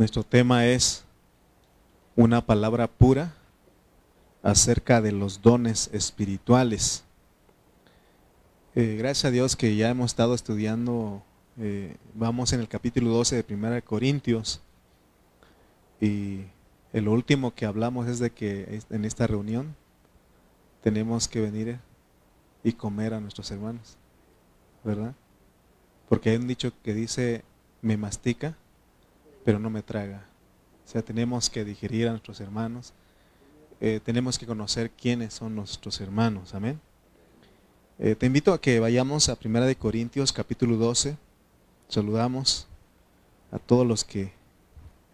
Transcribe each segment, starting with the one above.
Nuestro tema es una palabra pura acerca de los dones espirituales. Eh, gracias a Dios que ya hemos estado estudiando, eh, vamos en el capítulo 12 de 1 Corintios y el último que hablamos es de que en esta reunión tenemos que venir y comer a nuestros hermanos, ¿verdad? Porque hay un dicho que dice, me mastica, pero no me traga. O sea, tenemos que digerir a nuestros hermanos, eh, tenemos que conocer quiénes son nuestros hermanos, amén. Eh, te invito a que vayamos a Primera de Corintios capítulo 12, saludamos a todos los que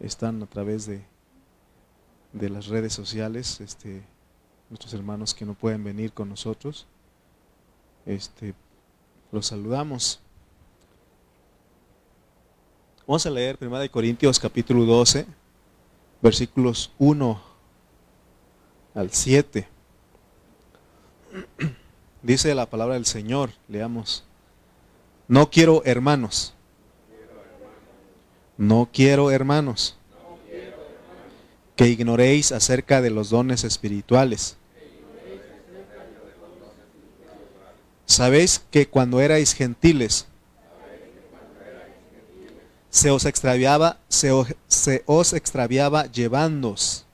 están a través de, de las redes sociales, este, nuestros hermanos que no pueden venir con nosotros, este, los saludamos. Vamos a leer 1 Corintios capítulo 12, versículos 1 al 7. Dice la palabra del Señor, leamos. No quiero hermanos. No quiero hermanos que ignoréis acerca de los dones espirituales. Sabéis que cuando erais gentiles, se os extraviaba, se os, extraviaba llevándos,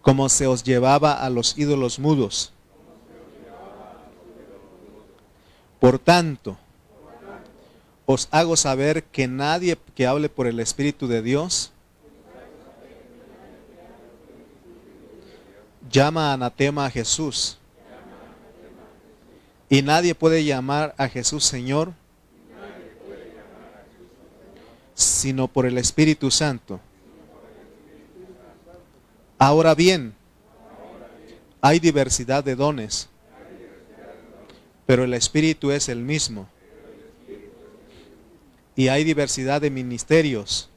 como se os llevaba a los ídolos mudos. Por tanto, os hago saber que nadie que hable por el Espíritu de Dios llama anatema a Jesús. Y nadie puede llamar a Jesús Señor sino por el Espíritu Santo. Ahora bien, hay diversidad de dones, pero el Espíritu es el mismo. Y hay diversidad de ministerios,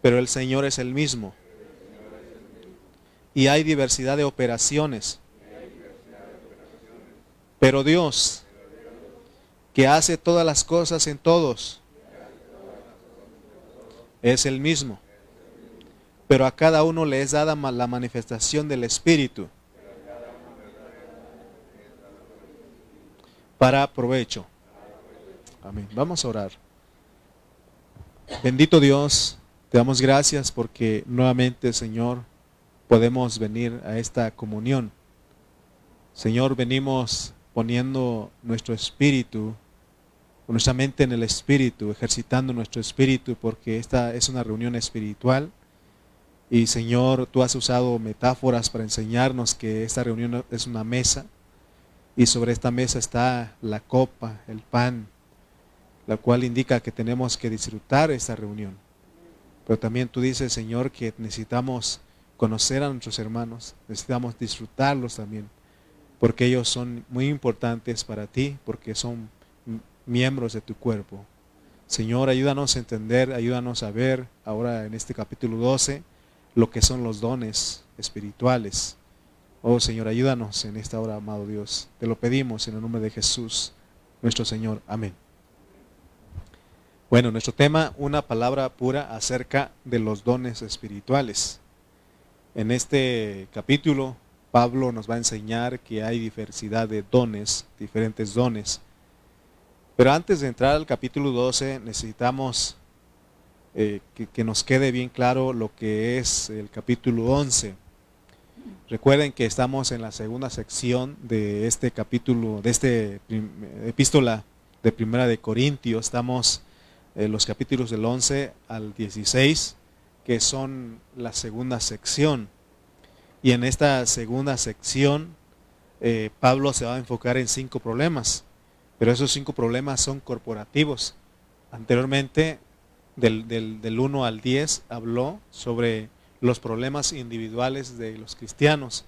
pero el Señor es el mismo. Y hay diversidad de operaciones, pero Dios, que hace todas las cosas en todos, es el mismo. Pero a cada uno le es dada la manifestación del Espíritu para provecho. Amén. Vamos a orar. Bendito Dios, te damos gracias porque nuevamente, Señor, podemos venir a esta comunión. Señor, venimos poniendo nuestro espíritu nuestra mente en el espíritu, ejercitando nuestro espíritu, porque esta es una reunión espiritual. Y Señor, tú has usado metáforas para enseñarnos que esta reunión es una mesa y sobre esta mesa está la copa, el pan, la cual indica que tenemos que disfrutar esta reunión. Pero también tú dices, Señor, que necesitamos conocer a nuestros hermanos, necesitamos disfrutarlos también, porque ellos son muy importantes para ti, porque son miembros de tu cuerpo. Señor, ayúdanos a entender, ayúdanos a ver ahora en este capítulo 12 lo que son los dones espirituales. Oh Señor, ayúdanos en esta hora, amado Dios. Te lo pedimos en el nombre de Jesús, nuestro Señor. Amén. Bueno, nuestro tema, una palabra pura acerca de los dones espirituales. En este capítulo, Pablo nos va a enseñar que hay diversidad de dones, diferentes dones pero antes de entrar al capítulo 12 necesitamos eh, que, nos quede bien claro lo que es el capítulo 11. Recuerden que estamos en la segunda sección de este capítulo, de este epístola de Primera de Corintios. Estamos en los capítulos del 11 al 16, que son la segunda sección. Y en esta segunda sección, eh, Pablo se va a enfocar en cinco problemas. Pero esos cinco problemas son corporativos. Anteriormente, del, del, 1 al 10, habló sobre los problemas individuales de los cristianos.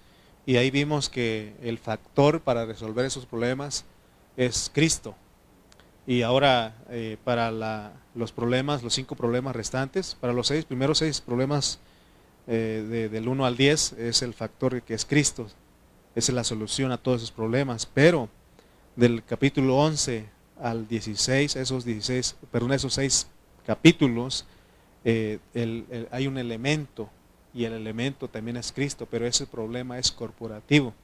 Y ahí vimos que el factor para resolver esos problemas es Cristo. Y ahora eh, para los problemas, los cinco problemas restantes, para los seis, primeros seis problemas eh, del 1 al 10 es el factor que es Cristo. Esa es la solución a todos esos problemas. Pero del capítulo 11 al 16, esos 16, perdón, esos seis capítulos, eh, hay un elemento y el elemento también es Cristo, pero ese problema es corporativo.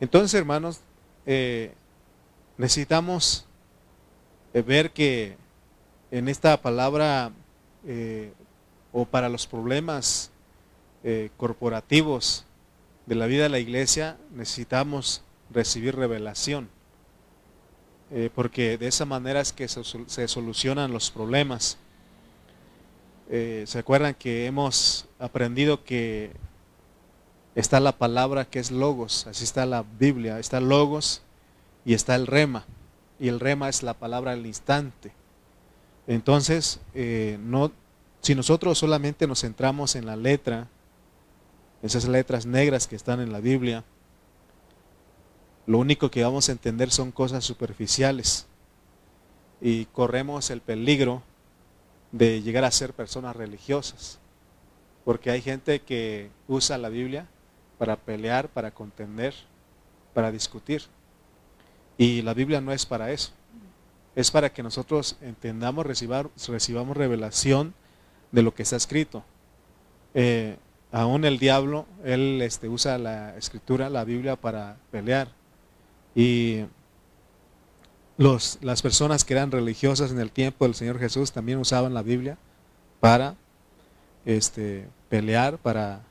Entonces, hermanos, eh, necesitamos eh, ver que en esta palabra o para los problemas corporativos de la vida de la iglesia necesitamos recibir revelación. Eh, porque de esa manera es que se, solucionan los problemas. Eh, ¿Se acuerdan que hemos aprendido que está la palabra que es logos? Así está la Biblia, está logos y está el rema. Y el rema es la palabra al instante. Entonces, eh, no, si nosotros solamente nos centramos en la letra, esas letras negras que están en la Biblia, lo único que vamos a entender son cosas superficiales y corremos el peligro de llegar a ser personas religiosas, porque hay gente que usa la Biblia para pelear, para contender, para discutir. Y la Biblia no es para eso. Es para que nosotros entendamos, recibamos revelación de lo que está escrito. Eh, aún el diablo, él este, usa la escritura, la Biblia, para pelear. Y los, las personas que eran religiosas en el tiempo del Señor Jesús también usaban la Biblia para este, pelear, para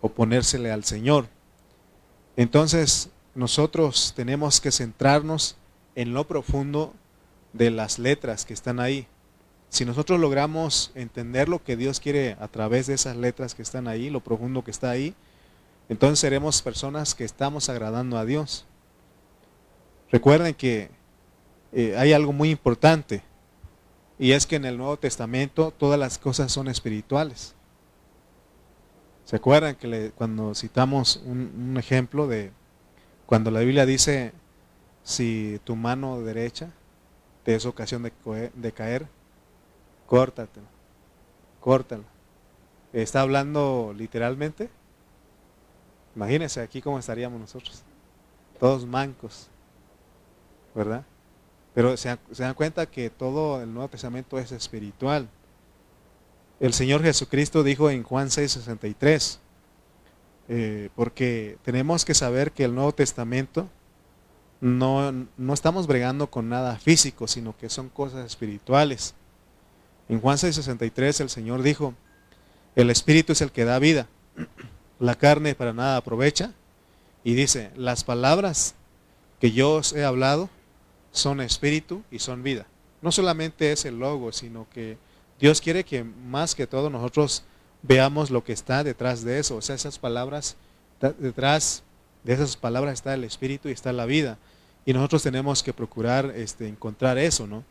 oponérsele al Señor. Entonces, nosotros tenemos que centrarnos en lo profundo de las letras que están ahí. Si nosotros logramos entender lo que Dios quiere a través de esas letras que están ahí, lo profundo que está ahí, entonces seremos personas que estamos agradando a Dios. Recuerden que eh, hay algo muy importante y es que en el Nuevo Testamento todas las cosas son espirituales. ¿Se acuerdan que cuando citamos un, ejemplo de cuando la Biblia dice si tu mano derecha te es ocasión de, de caer, córtatela, córtala. ¿Está hablando literalmente? Imagínense aquí cómo estaríamos nosotros, todos mancos. Pero se, dan cuenta que todo el Nuevo Testamento es espiritual. El Señor Jesucristo dijo en Juan 6:63, eh, porque tenemos que saber que el Nuevo Testamento no, no estamos bregando con nada físico, sino que son cosas espirituales. En Juan 6:63 el Señor dijo, el Espíritu es el que da vida, la carne para nada aprovecha, y dice, las palabras que yo os he hablado son espíritu y son vida. No solamente es el logo, sino que Dios quiere que más que todo nosotros veamos lo que está detrás de eso. O sea, esas palabras, detrás de esas palabras está el espíritu y está la vida. Y nosotros tenemos que procurar este, encontrar eso, ¿no?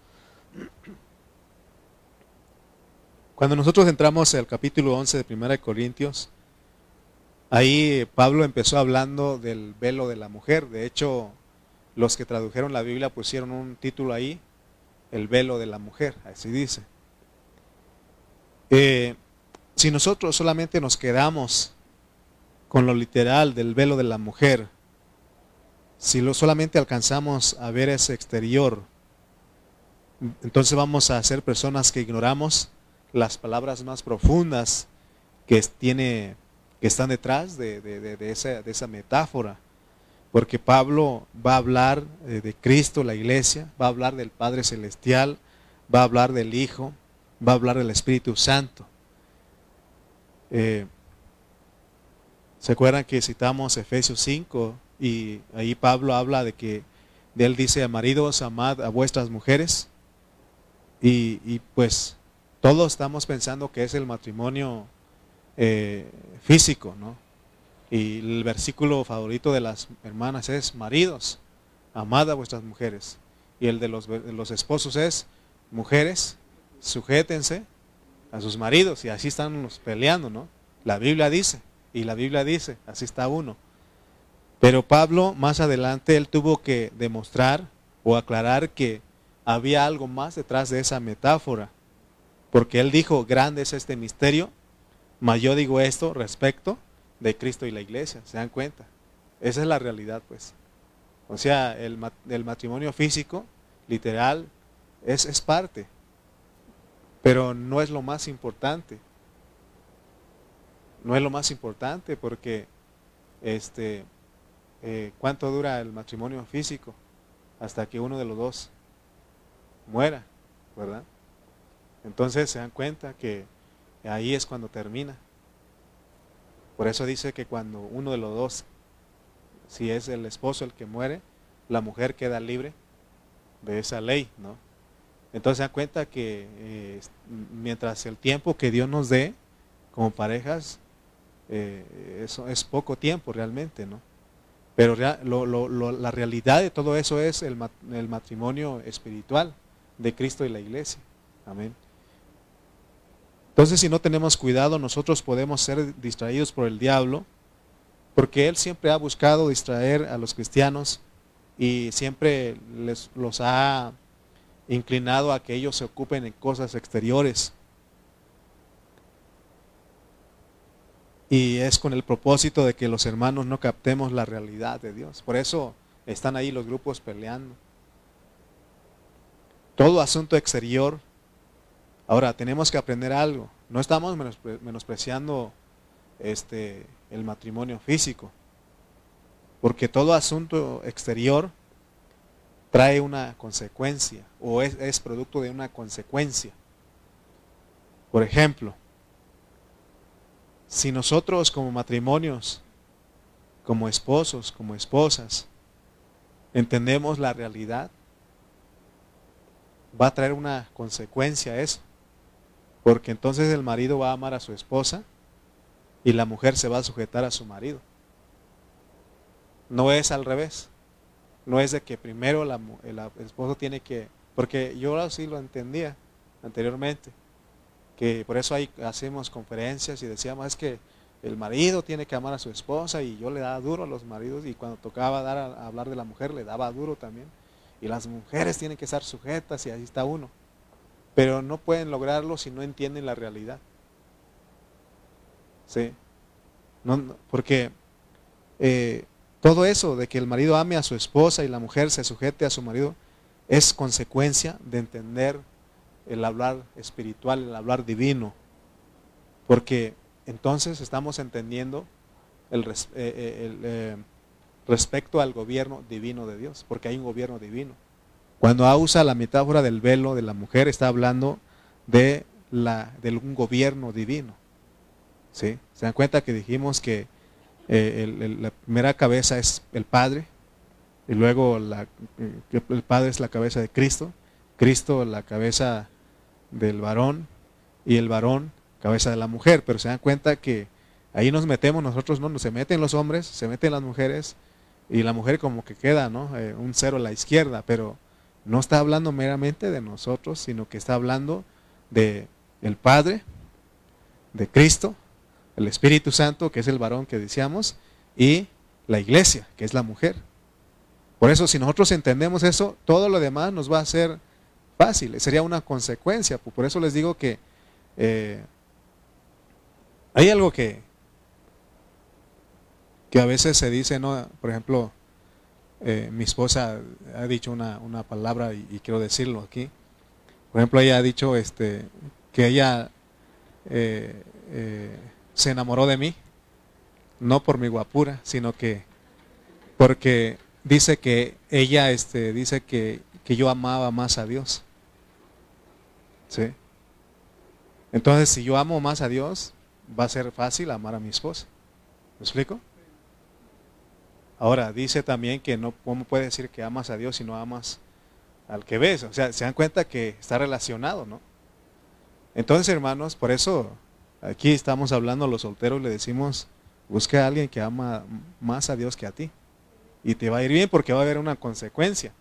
Cuando nosotros entramos al capítulo 11 de 1 Corintios, ahí Pablo empezó hablando del velo de la mujer. De hecho, los que tradujeron la Biblia pusieron un título ahí, el velo de la mujer, así dice. Eh, si nosotros solamente nos quedamos con lo literal del velo de la mujer, si lo solamente alcanzamos a ver ese exterior, entonces vamos a ser personas que ignoramos las palabras más profundas que, tiene, que están detrás de, esa, de esa metáfora porque Pablo va a hablar eh, de Cristo, la iglesia, va a hablar del Padre Celestial, va a hablar del Hijo, va a hablar del Espíritu Santo. Eh, ¿Se acuerdan que citamos Efesios 5 y ahí Pablo habla de que él dice, a maridos, amad a vuestras mujeres? Y, y, pues todos estamos pensando que es el matrimonio eh, físico, ¿no? Y el versículo favorito de las hermanas es, maridos, amad a vuestras mujeres. Y el de los, los esposos es, mujeres, sujétense a sus maridos. Y así están peleando, ¿no? La Biblia dice, y la Biblia dice, así está uno. Pero Pablo más adelante él tuvo que demostrar o aclarar que había algo más detrás de esa metáfora. Porque él dijo, grande es este misterio, mas yo digo esto respecto de Cristo y la iglesia, ¿se dan cuenta? Esa es la realidad, pues. O sea, el, matrimonio físico literal, es, es parte, pero no es lo más importante. No es lo más importante porque este, eh, ¿cuánto dura el matrimonio físico? Hasta que uno de los dos muera, ¿verdad? Entonces se dan cuenta que ahí es cuando termina. Por eso dice que cuando uno de los dos, si es el esposo el que muere, la mujer queda libre de esa ley, ¿no? Entonces se dan cuenta que eh, mientras el tiempo que Dios nos dé como parejas, eh, eso es poco tiempo realmente, ¿no? Pero la realidad de todo eso es el matrimonio espiritual de Cristo y la iglesia. Amén. Entonces, si no tenemos cuidado, nosotros podemos ser distraídos por el diablo, porque él siempre ha buscado distraer a los cristianos y siempre les, los ha inclinado a que ellos se ocupen en cosas exteriores. Y es con el propósito de que los hermanos no captemos la realidad de Dios. Por eso están ahí los grupos peleando. Todo asunto exterior Ahora, tenemos que aprender algo. No estamos menospreciando este, el matrimonio físico, porque todo asunto exterior trae una consecuencia o es, es producto de una consecuencia. Por ejemplo, si nosotros como matrimonios, como esposos, como esposas, entendemos la realidad, va a traer una consecuencia eso. Porque entonces el marido va a amar a su esposa y la mujer se va a sujetar a su marido. No es al revés. No es de que primero el esposo tiene que... Porque yo así lo entendía anteriormente. Que por eso ahí hacemos conferencias y decíamos, es que el marido tiene que amar a su esposa y yo le daba duro a los maridos y cuando tocaba dar a hablar de la mujer le daba duro también. Y las mujeres tienen que estar sujetas y ahí está uno pero no pueden lograrlo si no entienden la realidad. ¿Sí? porque eh, todo eso de que el marido ame a su esposa y la mujer se sujete a su marido es consecuencia de entender el hablar espiritual, el hablar divino. Porque entonces estamos entendiendo el, eh, eh, respecto al gobierno divino de Dios, porque hay un gobierno divino. Cuando usa la metáfora del velo de la mujer, está hablando de, la, un gobierno divino. ¿Sí? ¿Se dan cuenta que dijimos que eh, la primera cabeza es el Padre, y luego la, el Padre es la cabeza de Cristo, Cristo la cabeza del varón, y el varón cabeza de la mujer. Pero se dan cuenta que ahí nos metemos nosotros, no, se meten los hombres, se meten las mujeres, y la mujer como que queda, ¿no? Eh, un cero a la izquierda, pero no está hablando meramente de nosotros, sino que está hablando de el Padre, de Cristo, el Espíritu Santo, que es el varón que decíamos, y la iglesia, que es la mujer. Por eso, si nosotros entendemos eso, todo lo demás nos va a ser fácil, sería una consecuencia. Por eso les digo que eh, hay algo que, que a veces se dice, ¿no? Por ejemplo, eh, mi esposa ha dicho una, palabra y, quiero decirlo aquí. Por ejemplo, ella ha dicho este, que ella eh, eh, se enamoró de mí, no por mi guapura, sino que porque dice que ella este, dice que, que yo amaba más a Dios. ¿Sí? Entonces, si yo amo más a Dios, va a ser fácil amar a mi esposa. ¿Me explico? Ahora, dice también que no, ¿cómo puede decir que amas a Dios si no amas al que ves? O sea, se dan cuenta que está relacionado, ¿no? Entonces, hermanos, por eso aquí estamos hablando a los solteros, le decimos, busca a alguien que ama más a Dios que a ti. Y te va a ir bien porque va a haber una consecuencia.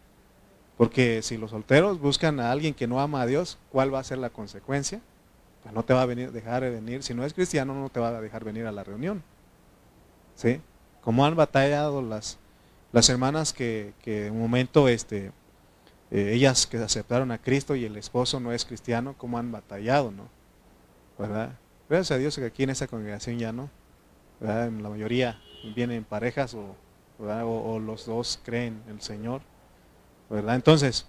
Porque si los solteros buscan a alguien que no ama a Dios, ¿cuál va a ser la consecuencia? Pues no te va a venir, dejar de venir. Si no es cristiano, no te va a dejar venir a la reunión. ¿Sí? Como han batallado las, las hermanas que, en un momento este, eh, ellas que aceptaron a Cristo y el esposo no es cristiano, cómo han batallado, ¿no? ¿Verdad? Gracias a Dios que aquí en esta congregación ya no, ¿verdad? La mayoría vienen parejas o, o, los dos creen en el Señor, ¿verdad? Entonces,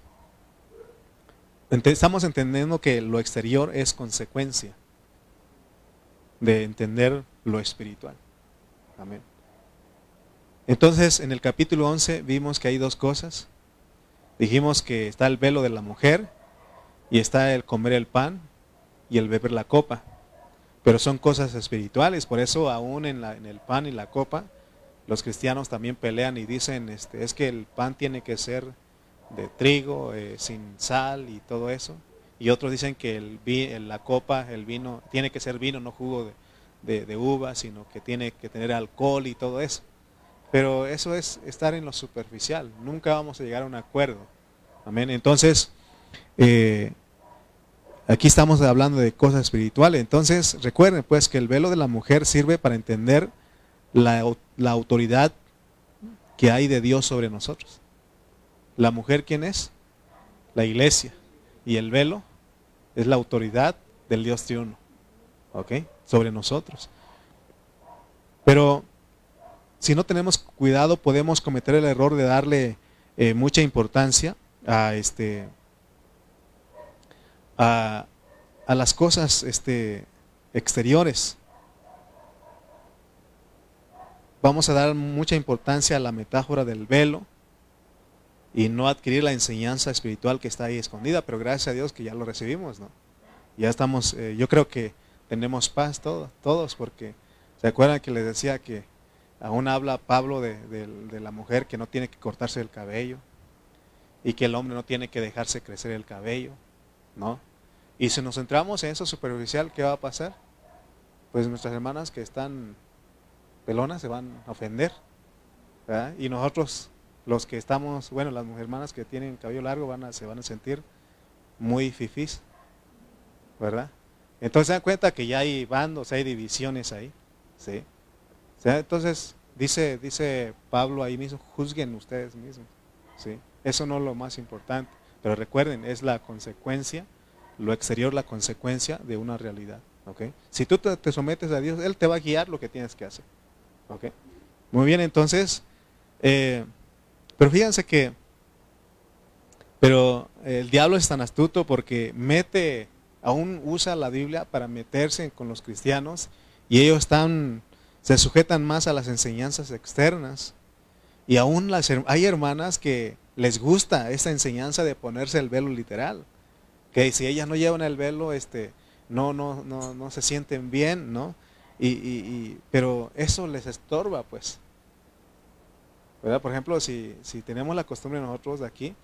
estamos entendiendo que lo exterior es consecuencia de entender lo espiritual. Amén. Entonces, en el capítulo 11 vimos que hay dos cosas. Dijimos que está el velo de la mujer y está el comer el pan y el beber la copa. Pero son cosas espirituales, por eso aún en, la, en el pan y la copa, los cristianos también pelean y dicen, este, es que el pan tiene que ser de trigo, eh, sin sal y todo eso. Y otros dicen que el, la copa, el vino, tiene que ser vino, no jugo de, de, uva, sino que tiene que tener alcohol y todo eso. Pero eso es estar en lo superficial. Nunca vamos a llegar a un acuerdo. Amén. Entonces, eh, aquí estamos hablando de cosas espirituales. Entonces, recuerden pues que el velo de la mujer sirve para entender la, la autoridad que hay de Dios sobre nosotros. La mujer, ¿quién es? La iglesia. Y el velo es la autoridad del Dios triuno. ¿Ok? Sobre nosotros. Pero si no tenemos cuidado, podemos cometer el error de darle eh, mucha importancia a este a, las cosas este, exteriores. Vamos a dar mucha importancia a la metáfora del velo y no adquirir la enseñanza espiritual que está ahí escondida, pero gracias a Dios que ya lo recibimos, ¿no? Ya estamos, eh, yo creo que tenemos paz todos, todos, porque se acuerdan que les decía que aún habla Pablo de, de, la mujer que no tiene que cortarse el cabello y que el hombre no tiene que dejarse crecer el cabello, ¿no? Y si nos centramos en eso superficial, ¿qué va a pasar? Pues nuestras hermanas que están pelonas se van a ofender, ¿verdad? Y nosotros los que estamos, bueno, las hermanas que tienen cabello largo van a, se van a sentir muy fifís, ¿verdad? Entonces se dan cuenta que ya hay bandos, hay divisiones ahí, ¿sí? Entonces dice, dice Pablo ahí mismo, juzguen ustedes mismos, ¿sí? Eso no es lo más importante, pero recuerden, es la consecuencia, lo exterior la consecuencia de una realidad, ¿ok? Si tú te, te sometes a Dios, Él te va a guiar lo que tienes que hacer, ¿ok? Muy bien, entonces, eh, pero fíjense que, pero el diablo es tan astuto porque mete, aún usa la Biblia para meterse con los cristianos y ellos están, se sujetan más a las enseñanzas externas. Y aún las, hay hermanas que les gusta esa enseñanza de ponerse el velo literal. Que si ellas no llevan el velo, este, no, no, no, no se sienten bien, ¿no? Y, y, pero eso les estorba, pues. Por ejemplo, si, si tenemos la costumbre nosotros de aquí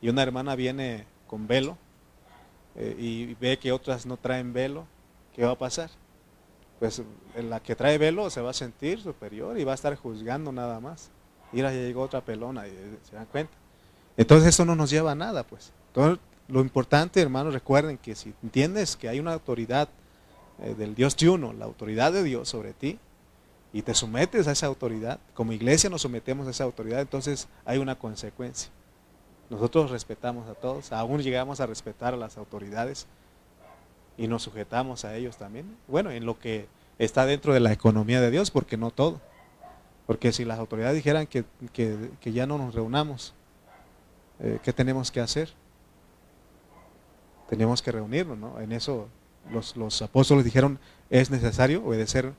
y una hermana viene con velo eh, y ve que otras no traen velo, ¿qué va a pasar? Pues la que trae velo se va a sentir superior y va a estar juzgando nada más. Mira, ya llegó otra pelona y se dan cuenta. Entonces eso no nos lleva a nada, pues. Entonces, lo importante, hermanos, recuerden que si entiendes que hay una autoridad eh, del Dios triuno, la autoridad de Dios sobre ti, y te sometes a esa autoridad, como iglesia nos sometemos a esa autoridad, entonces hay una consecuencia. Nosotros respetamos a todos, aún llegamos a respetar a las autoridades y nos sujetamos a ellos también. Bueno, en lo que está dentro de la economía de Dios, porque no todo. Porque si las autoridades dijeran que, ya no nos reunamos, eh, ¿qué tenemos que hacer? Tenemos que reunirnos, ¿no? En eso los, los apóstoles dijeron, es necesario obedecer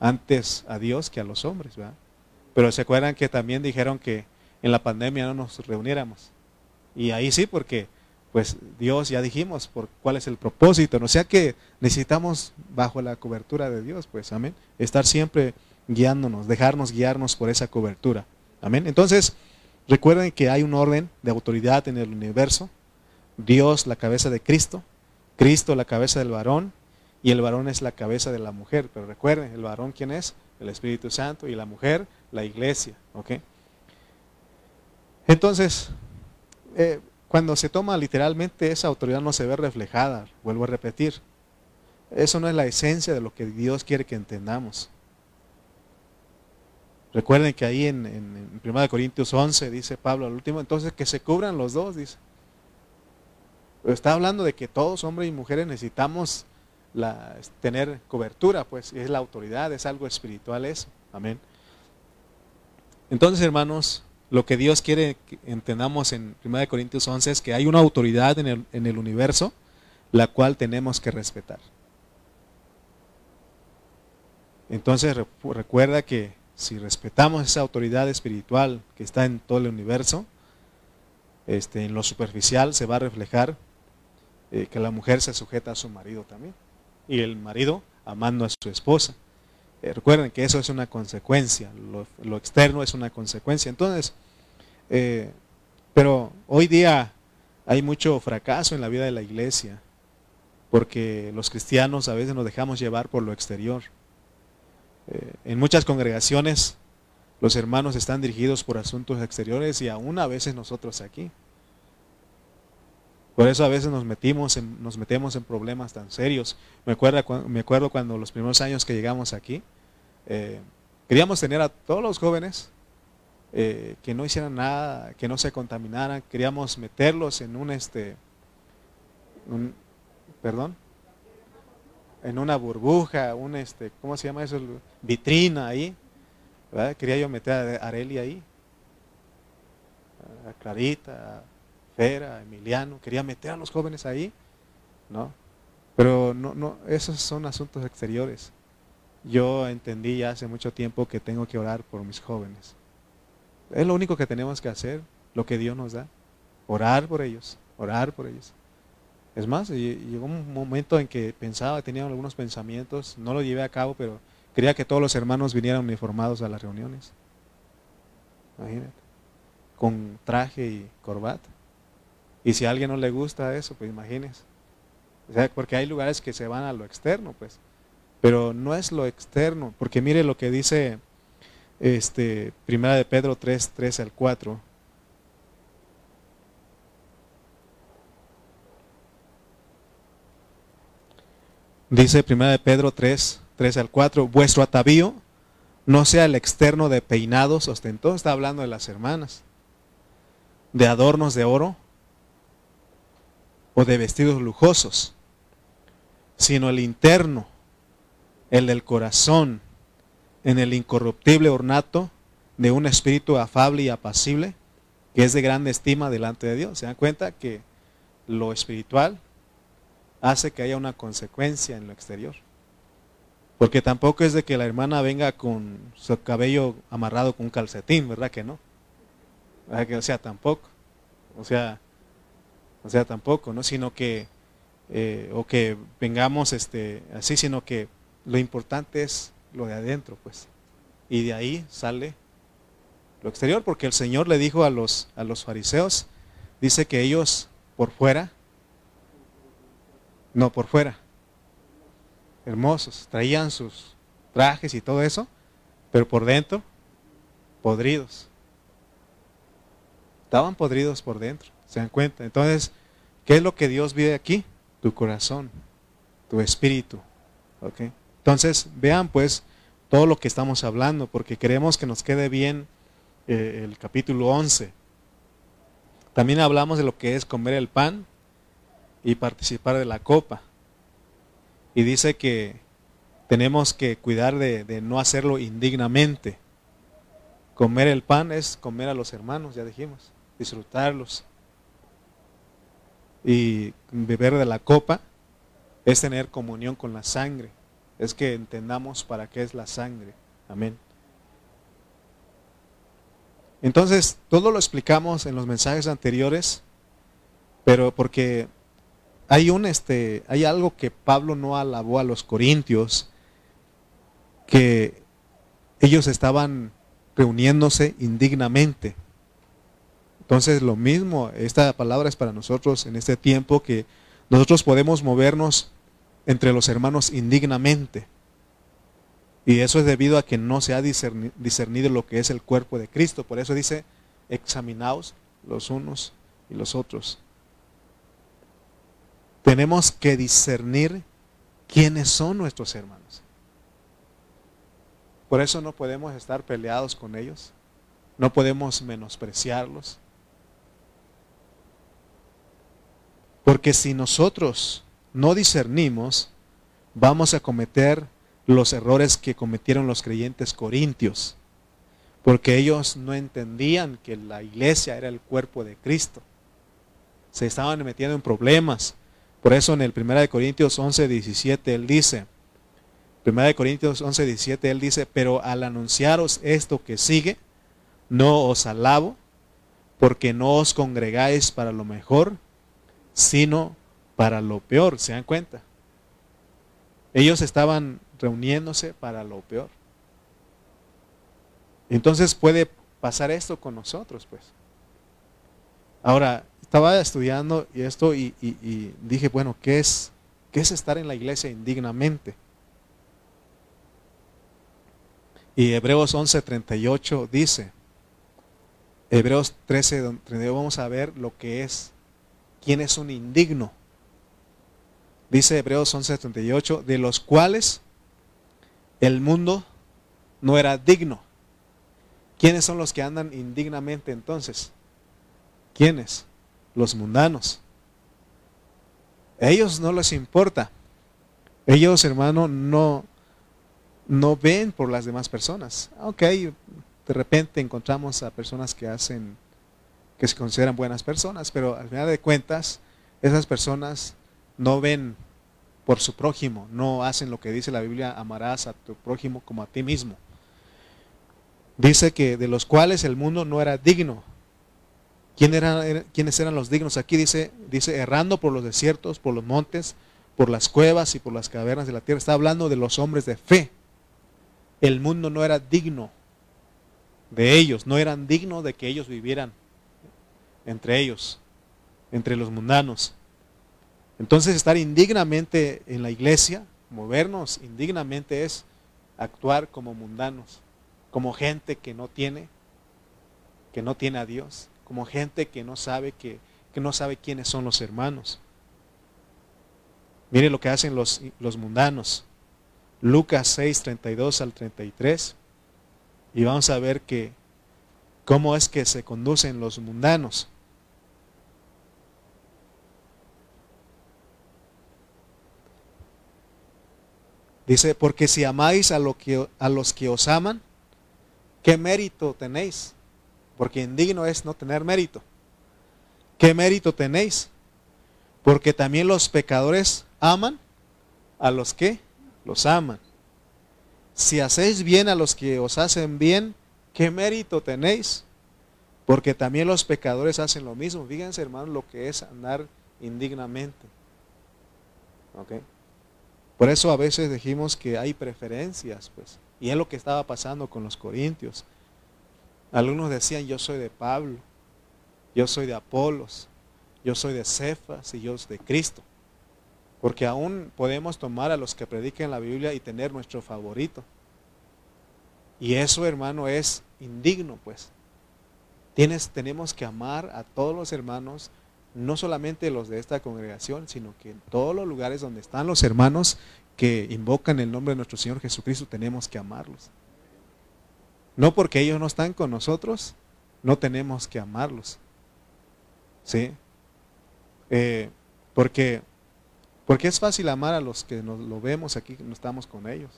antes a Dios que a los hombres, ¿verdad? Pero se acuerdan que también dijeron que en la pandemia no nos reuniéramos. Y ahí sí, porque pues Dios ya dijimos por cuál es el propósito, no sea que necesitamos bajo la cobertura de Dios, pues amén, estar siempre guiándonos, dejarnos guiarnos por esa cobertura. Amén. Entonces, recuerden que hay un orden de autoridad en el universo. Dios la cabeza de Cristo, Cristo la cabeza del varón y el varón es la cabeza de la mujer. Pero recuerden, el varón quién es? El Espíritu Santo y la mujer, la iglesia. ¿ok? Entonces, eh, cuando se toma literalmente esa autoridad no se ve reflejada, vuelvo a repetir. Eso no es la esencia de lo que Dios quiere que entendamos. Recuerden que ahí en, en, 1 Corintios 11 dice Pablo al último, entonces que se cubran los dos, dice. Está hablando de que todos, hombres y mujeres, necesitamos tener cobertura, pues es la autoridad, es algo espiritual eso. Amén. Entonces, hermanos, lo que Dios quiere que entendamos en 1 Corintios 11 es que hay una autoridad en el, universo la cual tenemos que respetar. Entonces recuerda que si respetamos esa autoridad espiritual que está en todo el universo, este, en lo superficial se va a reflejar eh, que la mujer se sujeta a su marido también. Y el marido amando a su esposa. Eh, recuerden que eso es una consecuencia, lo, externo es una consecuencia. Entonces, eh, pero hoy día hay mucho fracaso en la vida de la iglesia, porque los cristianos a veces nos dejamos llevar por lo exterior. Eh, en muchas congregaciones los hermanos están dirigidos por asuntos exteriores y aún a veces nosotros aquí. Por eso a veces nos, metimos nos metemos en problemas tan serios. Me acuerdo, me acuerdo cuando los primeros años que llegamos aquí, eh, queríamos tener a todos los jóvenes eh, que no hicieran nada, que no se contaminaran. Queríamos meterlos en un, este, perdón, en una burbuja, un, este, ¿cómo se llama eso? Vitrina ahí. Quería yo meter a Areli ahí, a Clarita, Fera, Emiliano, quería meter a los jóvenes ahí, ¿no? Pero no, no, esos son asuntos exteriores. Yo entendí ya hace mucho tiempo que tengo que orar por mis jóvenes. Es lo único que tenemos que hacer, lo que Dios nos da. Orar por ellos, orar por ellos. Es más, llegó un momento en que pensaba, tenía algunos pensamientos, no lo llevé a cabo, pero quería que todos los hermanos vinieran uniformados a las reuniones. Imagínate. Con traje y corbata. Y si a alguien no le gusta eso, pues imagínese. O sea, porque hay lugares que se van a lo externo, pues. Pero no es lo externo, porque mire lo que dice este, Primera de Pedro 3, 3 al 4. Dice Primera de Pedro 3, 3 al 4, vuestro atavío no sea el externo de peinados ostentosos, está hablando de las hermanas, de adornos de oro o de vestidos lujosos, sino el interno, el del corazón, en el incorruptible ornato de un espíritu afable y apacible, que es de grande estima delante de Dios. ¿Se dan cuenta que lo espiritual hace que haya una consecuencia en lo exterior? Porque tampoco es de que la hermana venga con su cabello amarrado con un calcetín, ¿verdad que no? O sea, tampoco. O sea, o sea, tampoco, ¿no? Sino que, eh, o que vengamos este, así, sino que lo importante es lo de adentro, pues. Y de ahí sale lo exterior, porque el Señor le dijo a los, a los fariseos, dice que ellos por fuera, no por fuera, hermosos, traían sus trajes y todo eso, pero por dentro, podridos. Estaban podridos por dentro. ¿Se dan cuenta? Entonces, ¿qué es lo que Dios vive aquí? Tu corazón, tu espíritu. ¿Ok? Entonces, vean pues todo lo que estamos hablando, porque queremos que nos quede bien eh, el capítulo 11. También hablamos de lo que es comer el pan y participar de la copa. Y dice que tenemos que cuidar de no hacerlo indignamente. Comer el pan es comer a los hermanos, ya dijimos, disfrutarlos y beber de la copa es tener comunión con la sangre. Es que entendamos para qué es la sangre. Amén. Entonces, todo lo explicamos en los mensajes anteriores, pero porque hay un este hay algo que Pablo no alabó a los corintios que ellos estaban reuniéndose indignamente. Entonces lo mismo, esta palabra es para nosotros en este tiempo que nosotros podemos movernos entre los hermanos indignamente. Y eso es debido a que no se ha discernido lo que es el cuerpo de Cristo. Por eso dice, examinaos los unos y los otros. Tenemos que discernir quiénes son nuestros hermanos. Por eso no podemos estar peleados con ellos. No podemos menospreciarlos. Porque si nosotros no discernimos, vamos a cometer los errores que cometieron los creyentes corintios. porque ellos no entendían que la iglesia era el cuerpo de Cristo. Se estaban metiendo en problemas. Por eso en el 1 Corintios 11, 17 él dice, 1 Corintios 11, 17 él dice, pero al anunciaros esto que sigue, no os alabo, porque no os congregáis para lo mejor, sino para lo peor. ¿Se dan cuenta? Ellos estaban reuniéndose para lo peor. Entonces puede pasar esto con nosotros, pues. Ahora, estaba estudiando esto y, dije, bueno, ¿qué es, ¿qué es estar en la iglesia indignamente? Y Hebreos 11:38 dice, Hebreos 13, vamos a ver lo que es, quién es un indigno. Dice Hebreos 11:38, de los cuales el mundo no era digno. ¿Quiénes son los que andan indignamente entonces? ¿Quiénes? Los mundanos. A ellos no les importa. Ellos, hermano, no, no ven por las demás personas. Ok, de repente encontramos a personas que hacen, que se consideran buenas personas, pero al final de cuentas, esas personas no ven por su prójimo, no hacen lo que dice la Biblia, amarás a tu prójimo como a ti mismo dice que de los cuales el mundo no era digno. ¿Quién ¿Quiénes eran los dignos? Aquí dice, dice, errando por los desiertos, por los montes, por las cuevas y por las cavernas de la tierra. Está hablando de los hombres de fe. El mundo no era digno de ellos, no eran dignos de que ellos vivieran entre ellos, entre los mundanos. Entonces estar indignamente en la iglesia, movernos indignamente es actuar como mundanos como gente que no tiene, que no tiene a Dios, como gente que no sabe que, que no sabe quiénes son los hermanos. Mire lo que hacen los, los mundanos. Lucas 6, 32 al 33. Y vamos a ver que cómo es que se conducen los mundanos. Dice, porque si amáis a, lo que, a los que os aman, ¿Qué mérito tenéis? Porque indigno es no tener mérito. ¿Qué mérito tenéis? Porque también los pecadores aman a los que los aman. Si hacéis bien a los que os hacen bien, ¿qué mérito tenéis? Porque también los pecadores hacen lo mismo. Fíjense, hermanos, lo que es andar indignamente. Por eso a veces dijimos que hay preferencias, pues. Y es lo que estaba pasando con los corintios. Algunos decían, yo soy de Pablo, yo soy de Apolos, yo soy de Cefas y yo soy de Cristo. Porque aún podemos tomar a los que prediquen la Biblia y tener nuestro favorito. Y eso, hermano, es indigno, pues. Tienes, tenemos que amar a todos los hermanos, no solamente los de esta congregación, sino que en todos los lugares donde están los hermanos que invocan el nombre de nuestro Señor Jesucristo, tenemos que amarlos. No porque ellos no están con nosotros, no tenemos que amarlos. ¿Sí? Eh, porque, porque es fácil amar a los que nos lo vemos aquí, no estamos con ellos.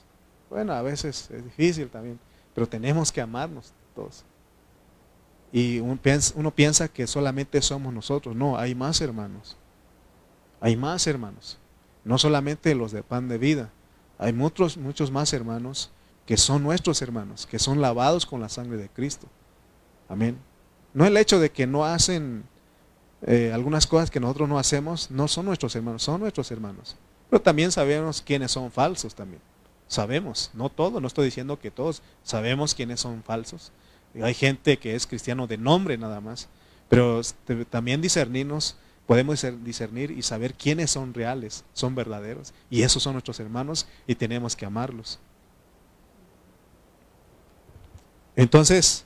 Bueno, a veces es difícil también, pero tenemos que amarnos todos. Y uno piensa, que solamente somos nosotros. No, hay más hermanos. Hay más hermanos no solamente los de pan de vida, hay muchos, muchos más hermanos que son nuestros hermanos, que son lavados con la sangre de Cristo. Amén. No el hecho de que no hacen eh, algunas cosas que nosotros no hacemos, no son nuestros hermanos, son nuestros hermanos. Pero también sabemos quiénes son falsos también. Sabemos, no todos, no estoy diciendo que todos, sabemos quiénes son falsos. Hay gente que es cristiano de nombre nada más, pero también discernirnos podemos discernir y saber quiénes son reales, son verdaderos. Y esos son nuestros hermanos y tenemos que amarlos. Entonces,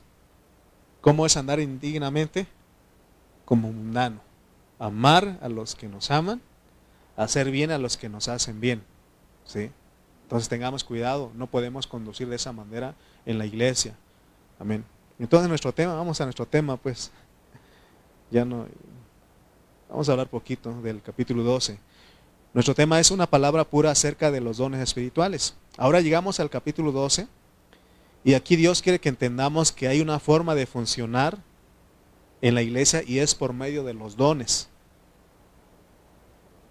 ¿cómo es andar indignamente? Como mundano. Amar a los que nos aman, hacer bien a los que nos hacen bien. ¿sí? Entonces tengamos cuidado, no podemos conducir de esa manera en la iglesia. Amén. Entonces nuestro tema, vamos a nuestro tema, pues. Ya no, Vamos a hablar poquito del capítulo 12. Nuestro tema es una palabra pura acerca de los dones espirituales. Ahora llegamos al capítulo 12 Y aquí Dios quiere que entendamos que hay una forma de funcionar en la iglesia y es por medio de los dones.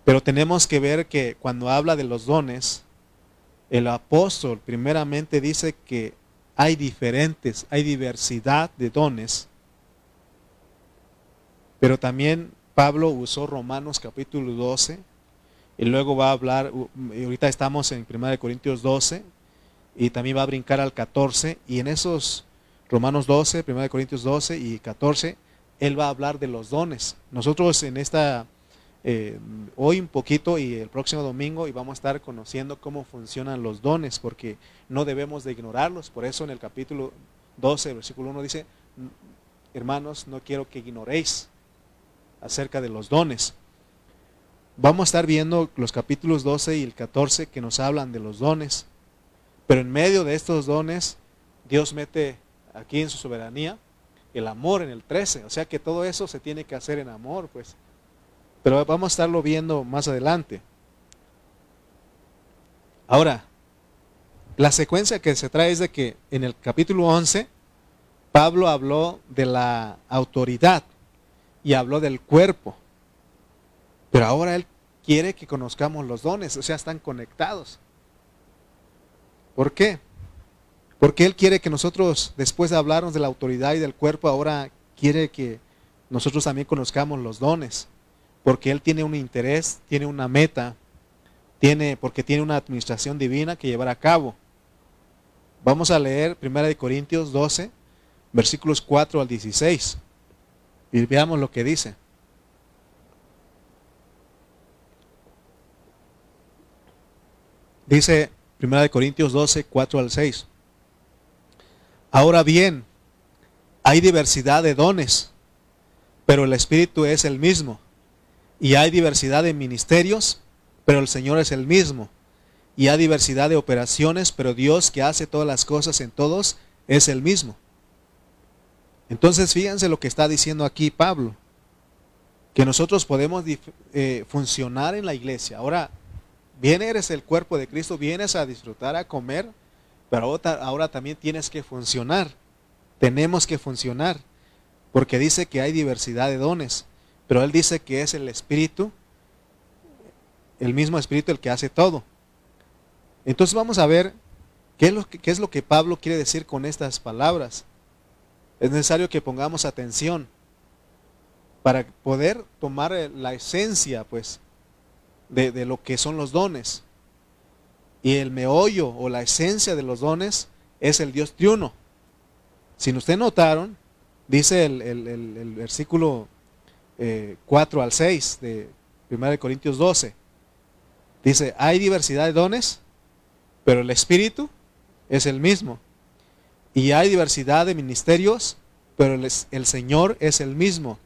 Pero tenemos que ver que cuando habla de los dones, el apóstol primeramente dice que hay diferentes, hay diversidad de dones. Pero también Pablo usó Romanos capítulo 12 y luego va a hablar, ahorita estamos en 1 Corintios 12 y también va a brincar al 14 y en esos Romanos 12, 1 Corintios 12 y 14, él va a hablar de los dones. Nosotros en esta eh, hoy un poquito y el próximo domingo y vamos a estar conociendo cómo funcionan los dones, porque no debemos de ignorarlos. Por eso en el capítulo 12, versículo 1 dice, hermanos, no quiero que ignoréis acerca de los dones. Vamos a estar viendo los capítulos 12 y el 14 que nos hablan de los dones, pero en medio de estos dones, Dios mete aquí en su soberanía el amor en el 13, o sea que todo eso se tiene que hacer en amor, pues. Pero vamos a estarlo viendo más adelante. Ahora, la secuencia que se trae es de que en el capítulo 11, Pablo habló de la autoridad y habló del cuerpo. Pero ahora él quiere que conozcamos los dones, o sea, están conectados. ¿Por qué? Porque él quiere que nosotros, después de hablarnos de la autoridad y del cuerpo, ahora quiere que nosotros también conozcamos los dones porque Él tiene un interés, tiene una meta, tiene, porque tiene una administración divina que llevar a cabo. Vamos a leer 1 Corintios 12, versículos 4 al 16, y veamos lo que dice. Dice 1 Corintios 12, 4 al 6. Ahora bien, hay diversidad de dones, pero el Espíritu es el mismo. Y hay diversidad de ministerios, pero el Señor es el mismo. Y hay diversidad de operaciones, pero Dios que hace todas las cosas en todos es el mismo. Entonces fíjense lo que está diciendo aquí Pablo, que nosotros podemos eh, funcionar en la iglesia. Ahora, bien eres el cuerpo de Cristo, vienes a disfrutar, a comer, pero ahora también tienes que funcionar. Tenemos que funcionar, porque dice que hay diversidad de dones. Pero él dice que es el Espíritu, el mismo Espíritu el que hace todo. Entonces vamos a ver qué es, lo que, Pablo quiere decir con estas palabras. Es necesario que pongamos atención para poder tomar la esencia, pues, de, lo que son los dones. Y el meollo o la esencia de los dones es el Dios triuno. Si ustedes notaron, dice el versículo 4 eh, al 6 de 1 Corintios 12. Dice, hay diversidad de dones, pero el Espíritu es el mismo. Y hay diversidad de ministerios, pero el, el Señor es el mismo.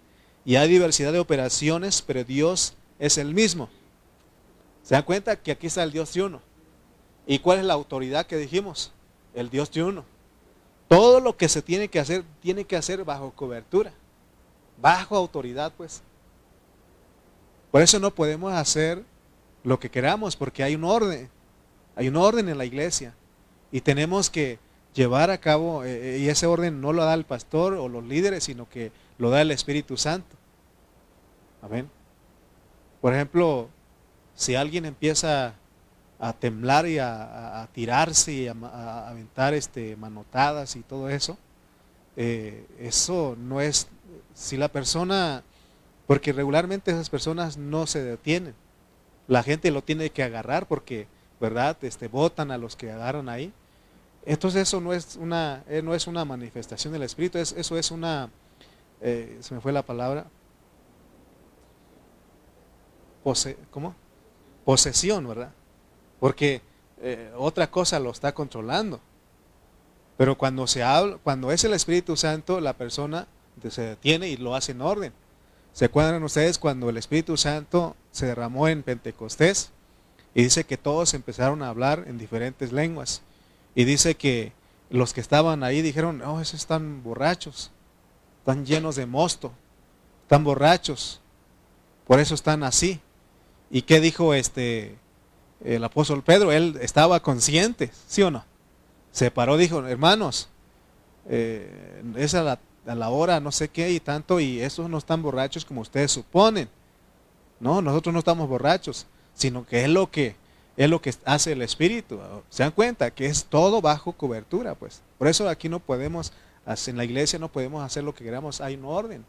Y hay diversidad de operaciones, pero Dios es el mismo. ¿Se dan cuenta que aquí está el Dios de uno? ¿Y cuál es la autoridad que dijimos? El Dios de uno. Todo lo que se tiene que hacer, tiene que hacer bajo cobertura bajo autoridad, pues. Por eso no podemos hacer lo que queramos, porque hay un orden, hay un orden en la iglesia y tenemos que llevar a cabo, eh, eh, y ese orden no lo da el pastor o los líderes, sino que lo da el Espíritu Santo. Amén. Por ejemplo, si alguien empieza a temblar y a, tirarse y a, aventar este, manotadas y todo eso, eh, eso no es si la persona, porque regularmente esas personas no se detienen, la gente lo tiene que agarrar porque, ¿verdad? Este, votan a los que agarran ahí. Entonces eso no es una, eh, no es una manifestación del Espíritu, es, eso es una, eh, se me fue la palabra, Pose, ¿cómo? Posesión, ¿verdad? Porque eh, otra cosa lo está controlando. Pero cuando se habla, cuando es el Espíritu Santo, la persona se detiene y lo hace en orden. ¿Se acuerdan ustedes cuando el Espíritu Santo se derramó en Pentecostés? Y dice que todos empezaron a hablar en diferentes lenguas. Y dice que los que estaban ahí dijeron, oh, esos están borrachos, están llenos de mosto, están borrachos, por eso están así. ¿Y qué dijo este el apóstol Pedro? Él estaba consciente, ¿sí o no? Se paró, dijo, hermanos, eh, es a la, a la, hora no sé qué y tanto, y esos no están borrachos como ustedes suponen. No, nosotros no estamos borrachos, sino que es lo que es lo que hace el Espíritu. Se dan cuenta que es todo bajo cobertura, pues. Por eso aquí no podemos, en la iglesia no podemos hacer lo que queramos, hay un orden.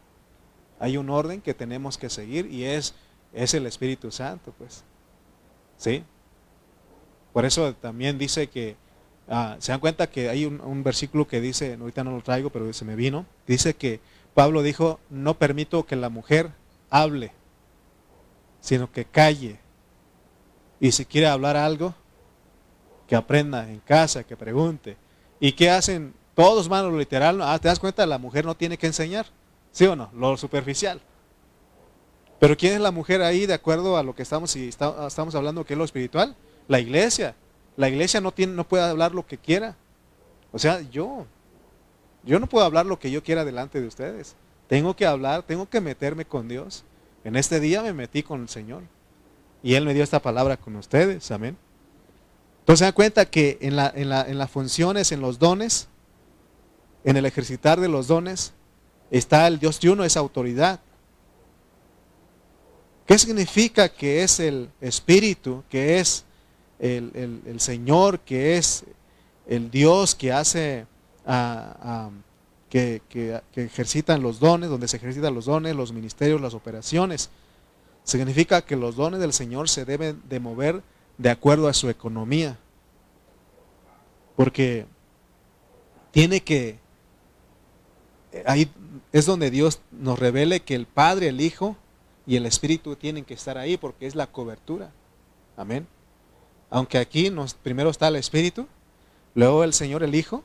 Hay un orden que tenemos que seguir y es, es el Espíritu Santo, pues. ¿Sí? Por eso también dice que, ah, se dan cuenta que hay un, versículo que dice, ahorita no lo traigo, pero se me vino, dice que Pablo dijo, no permito que la mujer hable, sino que calle. Y si quiere hablar algo, que aprenda en casa, que pregunte. ¿Y qué hacen? Todos, manos lo literal. Ah, ¿te das cuenta? La mujer no tiene que enseñar. ¿Sí o no? Lo superficial. Pero ¿quién es la mujer ahí de acuerdo a lo que estamos, si estamos hablando que es lo espiritual? La iglesia. La iglesia no, tiene, no puede hablar lo que quiera. O sea, yo. Yo no puedo hablar lo que yo quiera delante de ustedes. Tengo que hablar, tengo que meterme con Dios. En este día me metí con el Señor. Y Él me dio esta palabra con ustedes. Amén. Entonces se dan cuenta que en, la, en, la, en las funciones, en los dones, en el ejercitar de los dones, está el Dios uno, esa autoridad. ¿Qué significa que es el Espíritu, que es el, el, Señor, que es el Dios que hace, que, que, que ejercitan los dones, donde se ejercitan los dones, los ministerios, las operaciones? Significa que los dones del Señor se deben de mover de acuerdo a su economía. Porque tiene que, ahí es donde Dios nos revele que el Padre, el Hijo y el Espíritu tienen que estar ahí porque es la cobertura. Amén. Aunque aquí primero está el Espíritu, luego el Señor, el Hijo,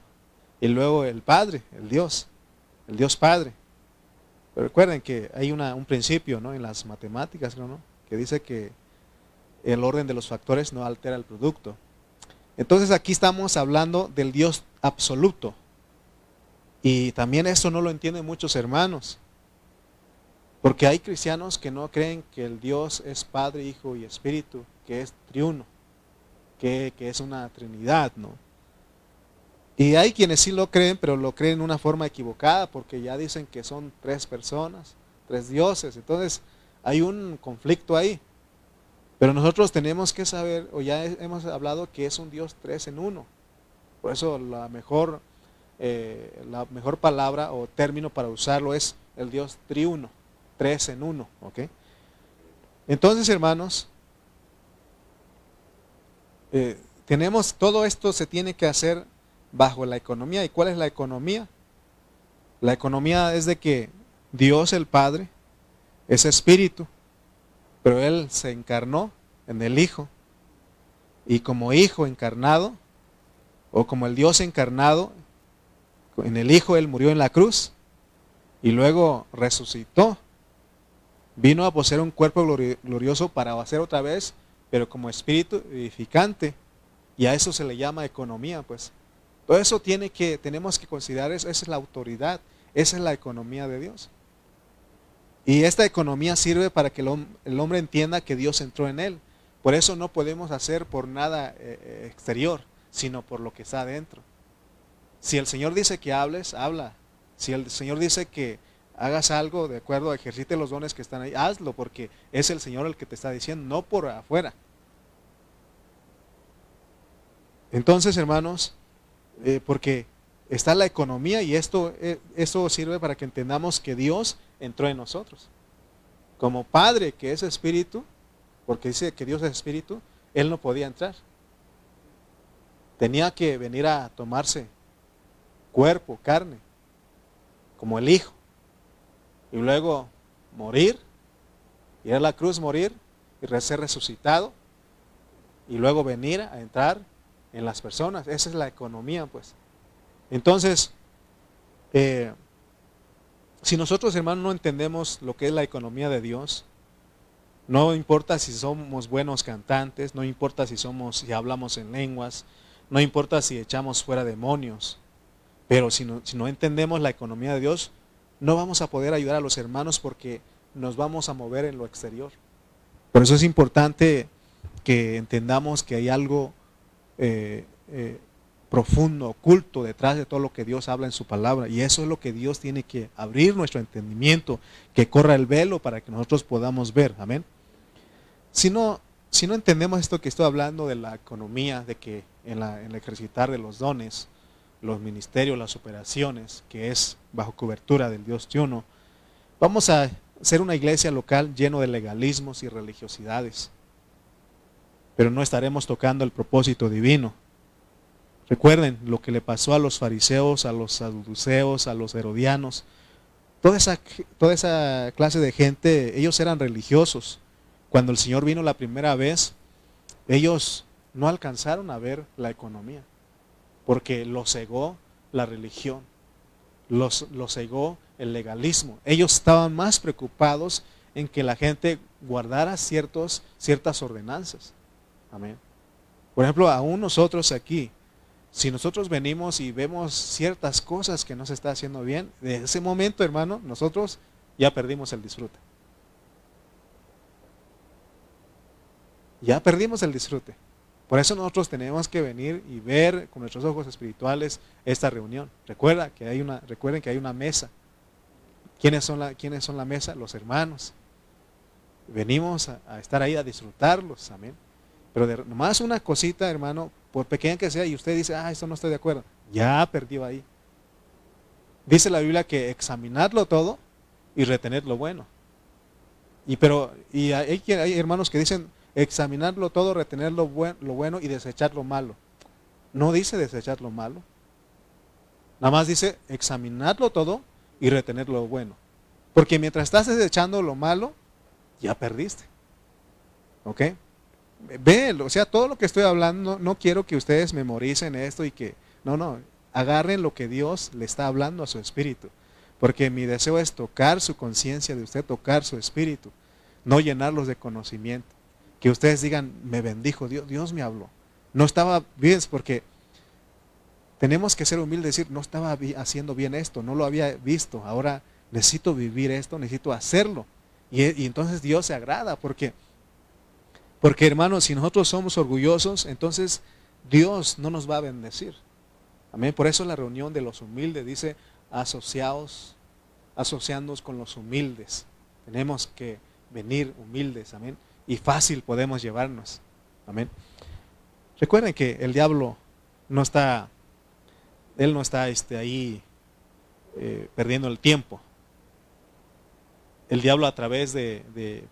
y luego el Padre, el Dios, el Dios Padre recuerden que hay un principio ¿no? en las matemáticas que dice que el orden de los factores no altera el producto. Entonces aquí estamos hablando del Dios absoluto. Y también eso no lo entienden muchos hermanos. Porque hay cristianos que no creen que el Dios es Padre, Hijo y Espíritu, que es triuno, que, es una Trinidad, ¿no? Y hay quienes sí lo creen, pero lo creen de una forma equivocada, porque ya dicen que son tres personas, tres dioses. Entonces hay un conflicto ahí. Pero nosotros tenemos que saber, o ya hemos hablado que es un Dios tres en uno. Por eso la mejor, eh, la mejor palabra o término para usarlo es el Dios triuno, tres en uno. Entonces, hermanos, eh, tenemos, todo esto se tiene que hacer bajo la economía. ¿Y cuál es la economía? La economía es de que Dios el Padre es espíritu, pero Él se encarnó en el Hijo. Y como Hijo encarnado, o como el Dios encarnado, en el Hijo Él murió en la cruz y luego resucitó. Vino a poseer un cuerpo glorioso para hacer otra vez, pero como espíritu edificante. Y a eso se le llama economía, pues. Todo eso tiene que, tenemos que considerar, eso, esa es la autoridad, esa es la economía de Dios. Y esta economía sirve para que el, hombre entienda que Dios entró en él. Por eso no podemos hacer por nada eh, eh, exterior, sino por lo que está adentro. Si el Señor dice que hables, habla. Si el Señor dice que hagas algo de acuerdo, ejercite los dones que están ahí, hazlo, porque es el Señor el que te está diciendo, no por afuera. Entonces, hermanos, eh, porque está la economía y esto, eh, sirve para que entendamos que Dios entró en nosotros. Como Padre que es espíritu, porque dice que Dios es espíritu, Él no podía entrar. Tenía que venir a tomarse cuerpo, carne, como el Hijo. Y luego morir, ir a la cruz, morir y ser resucitado. Y luego venir a entrar en las personas. Esa es la economía, pues. Entonces, eh, si nosotros, hermanos, no entendemos lo que es la economía de Dios, no importa si somos buenos cantantes, no importa si somos, si hablamos en lenguas, no importa si echamos fuera demonios, pero si no, si no entendemos la economía de Dios, no vamos a poder ayudar a los hermanos porque nos vamos a mover en lo exterior. Por eso es importante que entendamos que hay algo eh, eh, profundo, oculto detrás de todo lo que Dios habla en su palabra. Y eso es lo que Dios tiene que abrir nuestro entendimiento, que corra el velo para que nosotros podamos ver. Amén. Si no, si no entendemos esto que estoy hablando de la economía, de que en, la, en el ejercitar de los dones, los ministerios, las operaciones, que es bajo cobertura del Dios Triuno, vamos a ser una iglesia local lleno de legalismos y religiosidades. Pero no estaremos tocando el propósito divino. Recuerden lo que le pasó a los fariseos, a los saduceos, a los herodianos. Toda esa, toda esa clase de gente, ellos eran religiosos. Cuando el Señor vino la primera vez, ellos no alcanzaron a ver la economía porque lo cegó la religión, los, lo cegó el legalismo. Ellos estaban más preocupados en que la gente guardara ciertos, ciertas ordenanzas. Amén. Por ejemplo, aún nosotros aquí, si nosotros venimos y vemos ciertas cosas que no se está haciendo bien, de ese momento, hermano, nosotros ya perdimos el disfrute. Ya perdimos el disfrute. Por eso nosotros tenemos que venir y ver con nuestros ojos espirituales esta reunión. Recuerda que hay una, recuerden que hay una mesa. ¿Quiénes son la, ¿quiénes son la mesa? Los hermanos. Venimos a, estar ahí a disfrutarlos, amén. Pero de, nomás una cosita, hermano, por pequeña que sea, y usted dice, ah, esto no estoy de acuerdo, ya perdió ahí. Dice la Biblia que examinarlo todo y retener lo bueno. Y pero, y hay hermanos que dicen, examinarlo todo, retener lo, lo bueno y desechar lo malo. No dice desechar lo malo. Nada más dice examinarlo todo y retener lo bueno. Porque mientras estás desechando lo malo, ya perdiste. ¿Ok? Ve, o sea, todo lo que estoy hablando, no quiero que ustedes memoricen esto y que, no, no, agarren lo que Dios le está hablando a su espíritu. Porque mi deseo es tocar su conciencia de usted, tocar su espíritu, no llenarlos de conocimiento que ustedes digan, me bendijo, Dios, Dios me habló. No estaba bien, porque tenemos que ser humildes decir, no estaba haciendo bien esto, no lo había visto, ahora necesito vivir esto, necesito hacerlo. Y, entonces Dios se agrada, porque, porque hermanos, si nosotros somos orgullosos, entonces Dios no nos va a bendecir. Amén. Por eso la reunión de los humildes dice, asociados, asociándonos con los humildes. Tenemos que venir humildes, amén y fácil podemos llevarnos. Amén. Recuerden que el diablo no está, él no está este, ahí eh, perdiendo el tiempo. El diablo a través de,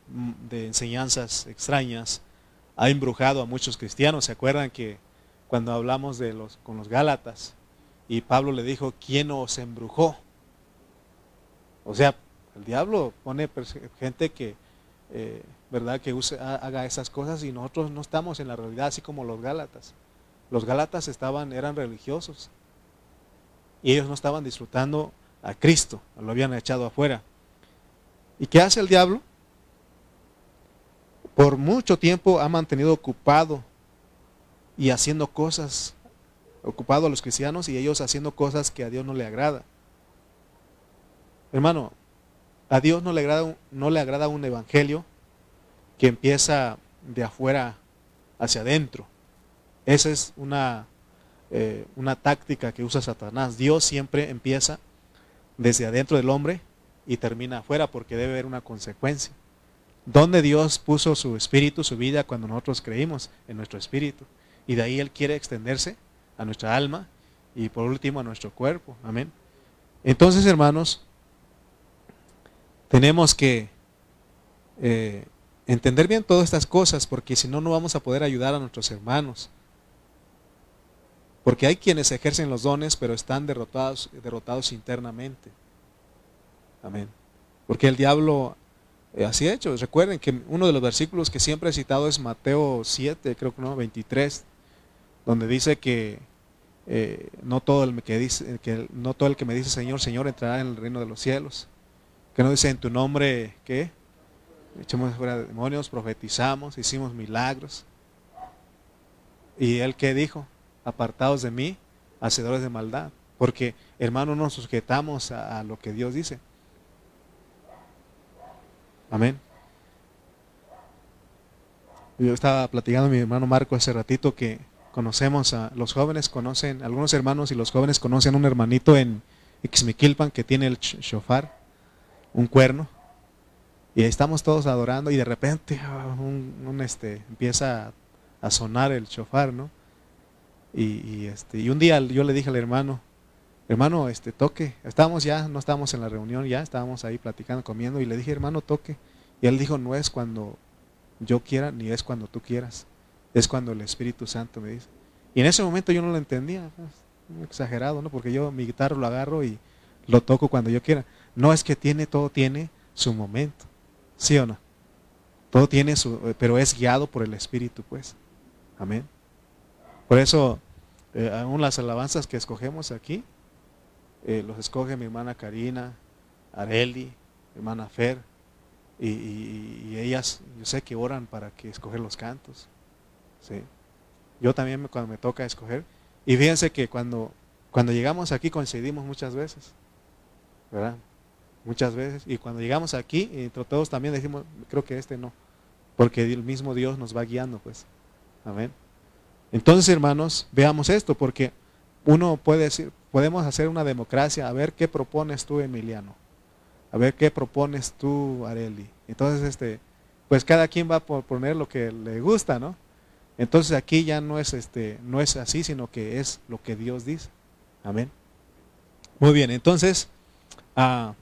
enseñanzas extrañas ha embrujado a muchos cristianos. ¿Se acuerdan que cuando hablamos de los, con los Gálatas y Pablo le dijo, ¿quién os embrujó? O sea, el diablo pone gente que eh, ¿verdad? Que use, haga esas cosas y nosotros no estamos en la realidad así como los Gálatas. Los Gálatas estaban, eran religiosos y ellos no estaban disfrutando a Cristo, lo habían echado afuera. ¿Y qué hace el diablo? Por mucho tiempo ha mantenido ocupado y haciendo cosas, ocupado a los cristianos y ellos haciendo cosas que a Dios no le agrada. Hermano, a Dios no le agrada, no le agrada un evangelio que empieza de afuera hacia adentro. Esa es una, eh, una táctica que usa Satanás. Dios siempre empieza desde adentro del hombre y termina afuera porque debe haber una consecuencia. ¿Dónde Dios puso su espíritu, su vida cuando nosotros creímos en nuestro espíritu? Y de ahí Él quiere extenderse a nuestra alma y por último a nuestro cuerpo. Amén. Entonces, hermanos, tenemos que eh, entender bien todas estas cosas, porque si no, no vamos a poder ayudar a nuestros hermanos. Porque hay quienes ejercen los dones, pero están derrotados, derrotados internamente. Amén. Porque el diablo eh, así ha hecho. Recuerden que uno de los versículos que siempre he citado es Mateo 7, creo que no, 23, donde dice que eh, no, todo el que dice, que no todo el que me dice Señor, Señor entrará en el reino de los cielos. Que no dice en tu nombre, ¿qué? Echamos fuera demonios, profetizamos, hicimos milagros. ¿Y él qué dijo? Apartados de mí, hacedores de maldad. Porque, hermano, nos sujetamos a, lo que Dios dice. Amén. Yo estaba platicando a mi hermano Marco hace ratito que conocemos a los jóvenes, conocen, algunos hermanos y los jóvenes conocen a un hermanito en Ixmiquilpan que tiene el shofar, un cuerno, y estamos todos adorando y de repente ah, un, este, empieza a, sonar el shofar, ¿no? Y, este, y un día yo le dije al hermano, hermano, este, toque, estábamos ya, no estábamos en la reunión ya, estábamos ahí platicando, comiendo, y le dije, hermano, toque. Y él dijo, no es cuando yo quiera, ni es cuando tú quieras es cuando el Espíritu Santo me dice. Y en ese momento yo no lo entendía, pues, exagerado, ¿no? Porque yo mi guitarra lo agarro y lo toco cuando yo quiera. No es que tiene, todo tiene su momento, ¿sí o no? Todo tiene su, pero es guiado por el Espíritu, pues. Amén. Por eso, eh, aún las alabanzas que escogemos aquí, eh, los escoge mi hermana Karina, Areli, hermana Fer, y, y, ellas, yo sé que oran para que escoger los cantos. ¿sí? Yo también cuando me toca escoger. Y fíjense que cuando, cuando llegamos aquí coincidimos muchas veces, ¿verdad? Muchas veces. Y cuando llegamos aquí, entre todos también decimos, creo que este no, porque el mismo Dios nos va guiando, pues. Amén. Entonces, hermanos, veamos esto, porque uno puede decir, podemos hacer una democracia, a ver qué propones tú, Emiliano, a ver qué propones tú, Areli. Entonces, este, pues cada quien va a poner lo que le gusta, ¿no? Entonces aquí ya no es, este, no es así, sino que es lo que Dios dice. Amén. Muy bien, entonces, ah,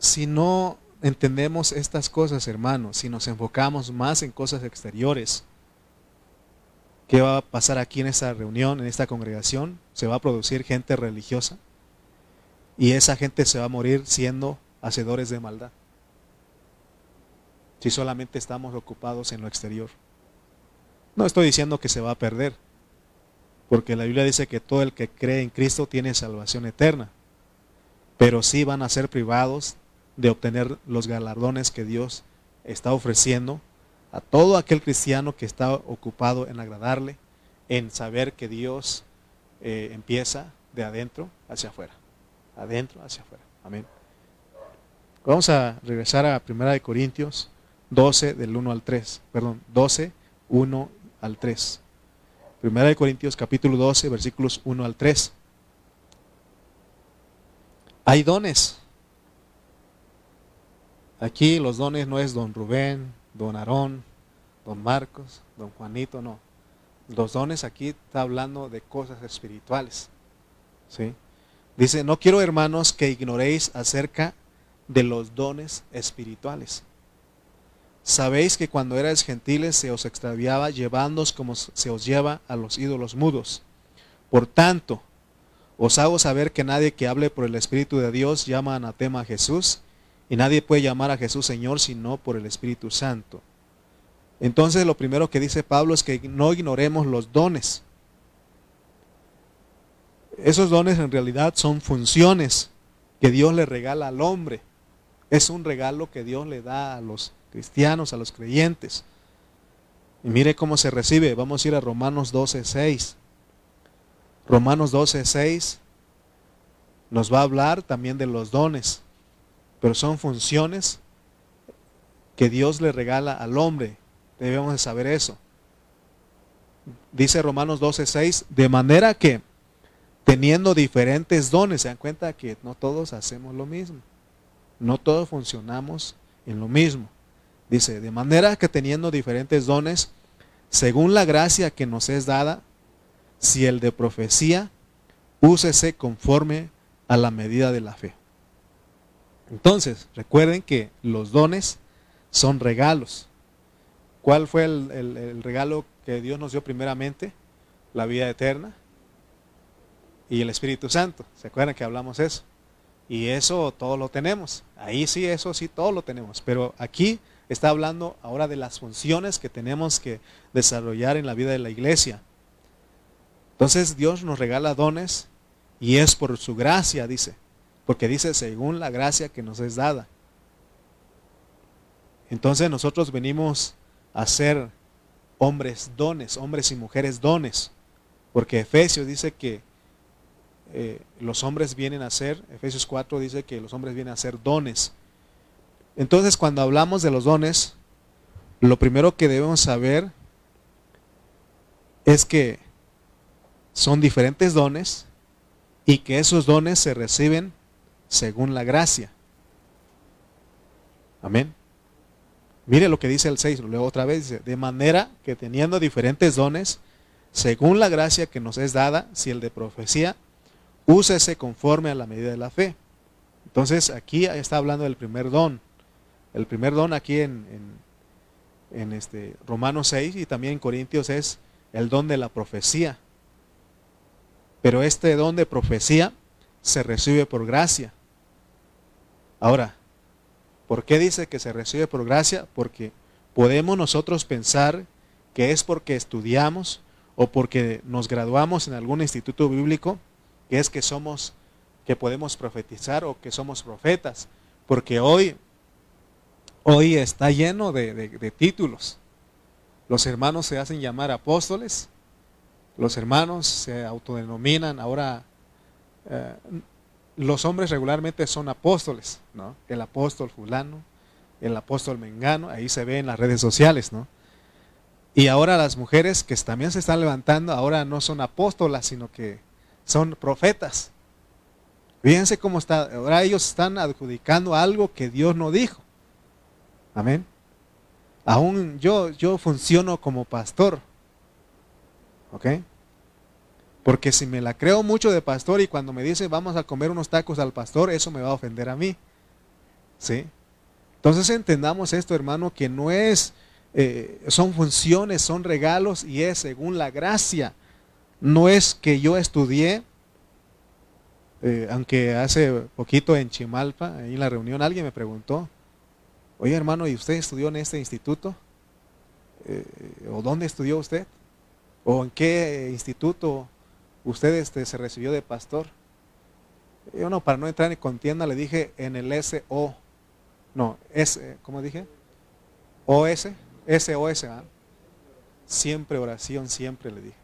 si no entendemos estas cosas, hermanos, si nos enfocamos más en cosas exteriores, ¿qué va a pasar aquí en esta reunión, en esta congregación? Se va a producir gente religiosa y esa gente se va a morir siendo hacedores de maldad si solamente estamos ocupados en lo exterior. No estoy diciendo que se va a perder, porque la Biblia dice que todo el que cree en Cristo tiene salvación eterna, pero sí van a ser privados de obtener los galardones que Dios está ofreciendo a todo aquel cristiano que está ocupado en agradarle, en saber que Dios eh, empieza de adentro hacia afuera, adentro hacia afuera. Amén. Vamos a regresar a Primera de Corintios 12 del 1 al 3, perdón, 12, 1 al 3. Primera de Corintios capítulo 12, versículos 1 al 3. Hay dones. Aquí los dones no es don Rubén, don Aarón, don Marcos, don Juanito, no. Los dones aquí está hablando de cosas espirituales. ¿sí? Dice, no quiero hermanos que ignoréis acerca de los dones espirituales. Sabéis que cuando erais gentiles se os extraviaba llevándoos como se os lleva a los ídolos mudos. Por tanto, os hago saber que nadie que hable por el Espíritu de Dios llama anatema a Jesús, y nadie puede llamar a Jesús Señor sino por el Espíritu Santo. Entonces lo primero que dice Pablo es que no ignoremos los dones. Esos dones en realidad son funciones que Dios le regala al hombre. Es un regalo que Dios le da a los cristianos, a los creyentes. Y mire cómo se recibe. Vamos a ir a Romanos 12, 6. Romanos 12, 6 nos va a hablar también de los dones, pero son funciones que Dios le regala al hombre. Debemos de saber eso. Dice Romanos 12, 6, de manera que teniendo diferentes dones, se dan cuenta que no todos hacemos lo mismo, no todos funcionamos en lo mismo. Dice, de manera que teniendo diferentes dones, según la gracia que nos es dada, si el de profecía, úsese conforme a la medida de la fe. Entonces, recuerden que los dones son regalos. ¿Cuál fue el, regalo que Dios nos dio primeramente? La vida eterna y el Espíritu Santo. ¿Se acuerdan que hablamos eso? Y eso todo lo tenemos. Ahí sí, eso sí, todo lo tenemos. Pero aquí está hablando ahora de las funciones que tenemos que desarrollar en la vida de la iglesia. Entonces Dios nos regala dones y es por su gracia, dice, porque dice según la gracia que nos es dada. Entonces nosotros venimos a ser hombres dones, hombres y mujeres dones, porque Efesios dice que eh, los hombres vienen a ser, Efesios 4 dice que los hombres vienen a ser dones. Entonces, cuando hablamos de los dones, lo primero que debemos saber es que son diferentes dones y que esos dones se reciben según la gracia. Amén. Mire lo que dice el 6, luego otra vez dice, de manera que teniendo diferentes dones, según la gracia que nos es dada, si el de profecía, úsese conforme a la medida de la fe. Entonces aquí está hablando del primer don. El primer don aquí en, en, este Romanos 6 y también en Corintios es el don de la profecía. Pero este don de profecía se recibe por gracia. Ahora, ¿por qué dice que se recibe por gracia? Porque podemos nosotros pensar que es porque estudiamos o porque nos graduamos en algún instituto bíblico, que es que somos, que podemos profetizar o que somos profetas. Porque hoy, hoy está lleno de, títulos. Los hermanos se hacen llamar apóstoles, los hermanos se autodenominan ahora eh, los hombres regularmente son apóstoles, ¿no? El apóstol fulano, el apóstol mengano, ahí se ve en las redes sociales, ¿no? Y ahora las mujeres que también se están levantando, ahora no son apóstolas, sino que son profetas. Fíjense cómo está, ahora ellos están adjudicando algo que Dios no dijo. Amén. Aún yo, yo funciono como pastor. ¿Ok? Porque si me la creo mucho de pastor y cuando me dice vamos a comer unos tacos al pastor, eso me va a ofender a mí. ¿Sí? Entonces entendamos esto, hermano, que no es, eh, son funciones, son regalos y es según la gracia. No es que yo estudié, eh, aunque hace poquito en Chimalpa, ahí en la reunión, alguien me preguntó, oye hermano, ¿y usted estudió en este instituto? Eh, ¿O dónde estudió usted? ¿O en qué instituto usted este, se recibió de pastor. Yo no, para no entrar en contienda, le dije en el SO. No, S, ¿cómo dije? OS, SOS. ¿ah? Siempre oración, siempre le dije.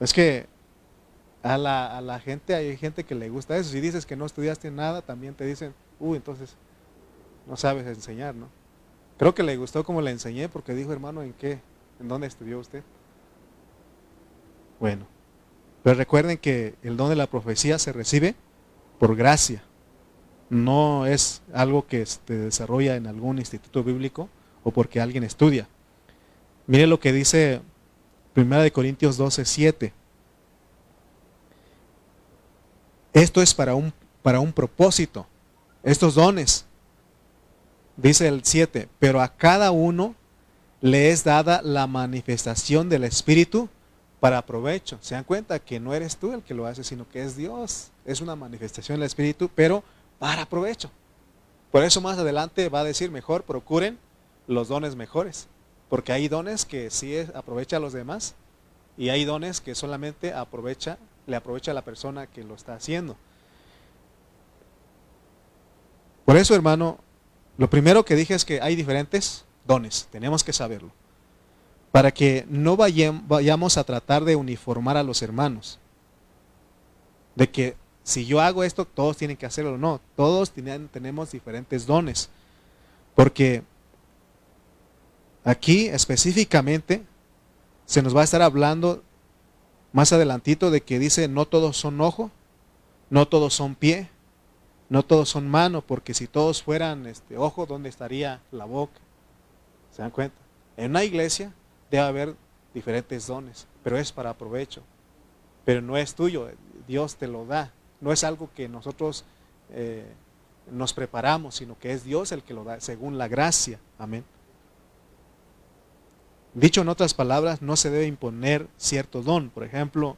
Es que a la, a la, gente, hay gente que le gusta eso. Si dices que no estudiaste nada, también te dicen, uy, entonces no sabes enseñar, ¿no? Creo que le gustó como le enseñé porque dijo, hermano, ¿en qué? ¿En dónde estudió usted? Bueno, pero recuerden que el don de la profecía se recibe por gracia. No es algo que se desarrolla en algún instituto bíblico o porque alguien estudia. Mire lo que dice 1 Corintios 12, 7. Esto es para un, para un propósito. Estos dones. Dice el 7, pero a cada uno le es dada la manifestación del Espíritu para provecho. Se dan cuenta que no eres tú el que lo hace, sino que es Dios. Es una manifestación del Espíritu, pero para provecho. Por eso más adelante va a decir, mejor procuren los dones mejores. Porque hay dones que sí aprovecha a los demás y hay dones que solamente aprovecha, le aprovecha a la persona que lo está haciendo. Por eso, hermano, lo primero que dije es que hay diferentes dones, tenemos que saberlo para que no vayamos a tratar de uniformar a los hermanos. De que si yo hago esto, todos tienen que hacerlo. No, todos tenemos diferentes dones. Porque aquí específicamente se nos va a estar hablando más adelantito de que dice no todos son ojo, no todos son pie, no todos son mano, porque si todos fueran este ojo, ¿dónde estaría la boca? ¿Se dan cuenta? En una iglesia debe haber diferentes dones, pero es para provecho. Pero no es tuyo, Dios te lo da. No es algo que nosotros eh, nos preparamos, sino que es Dios el que lo da, según la gracia. Amén. Dicho en otras palabras, no se debe imponer cierto don. Por ejemplo,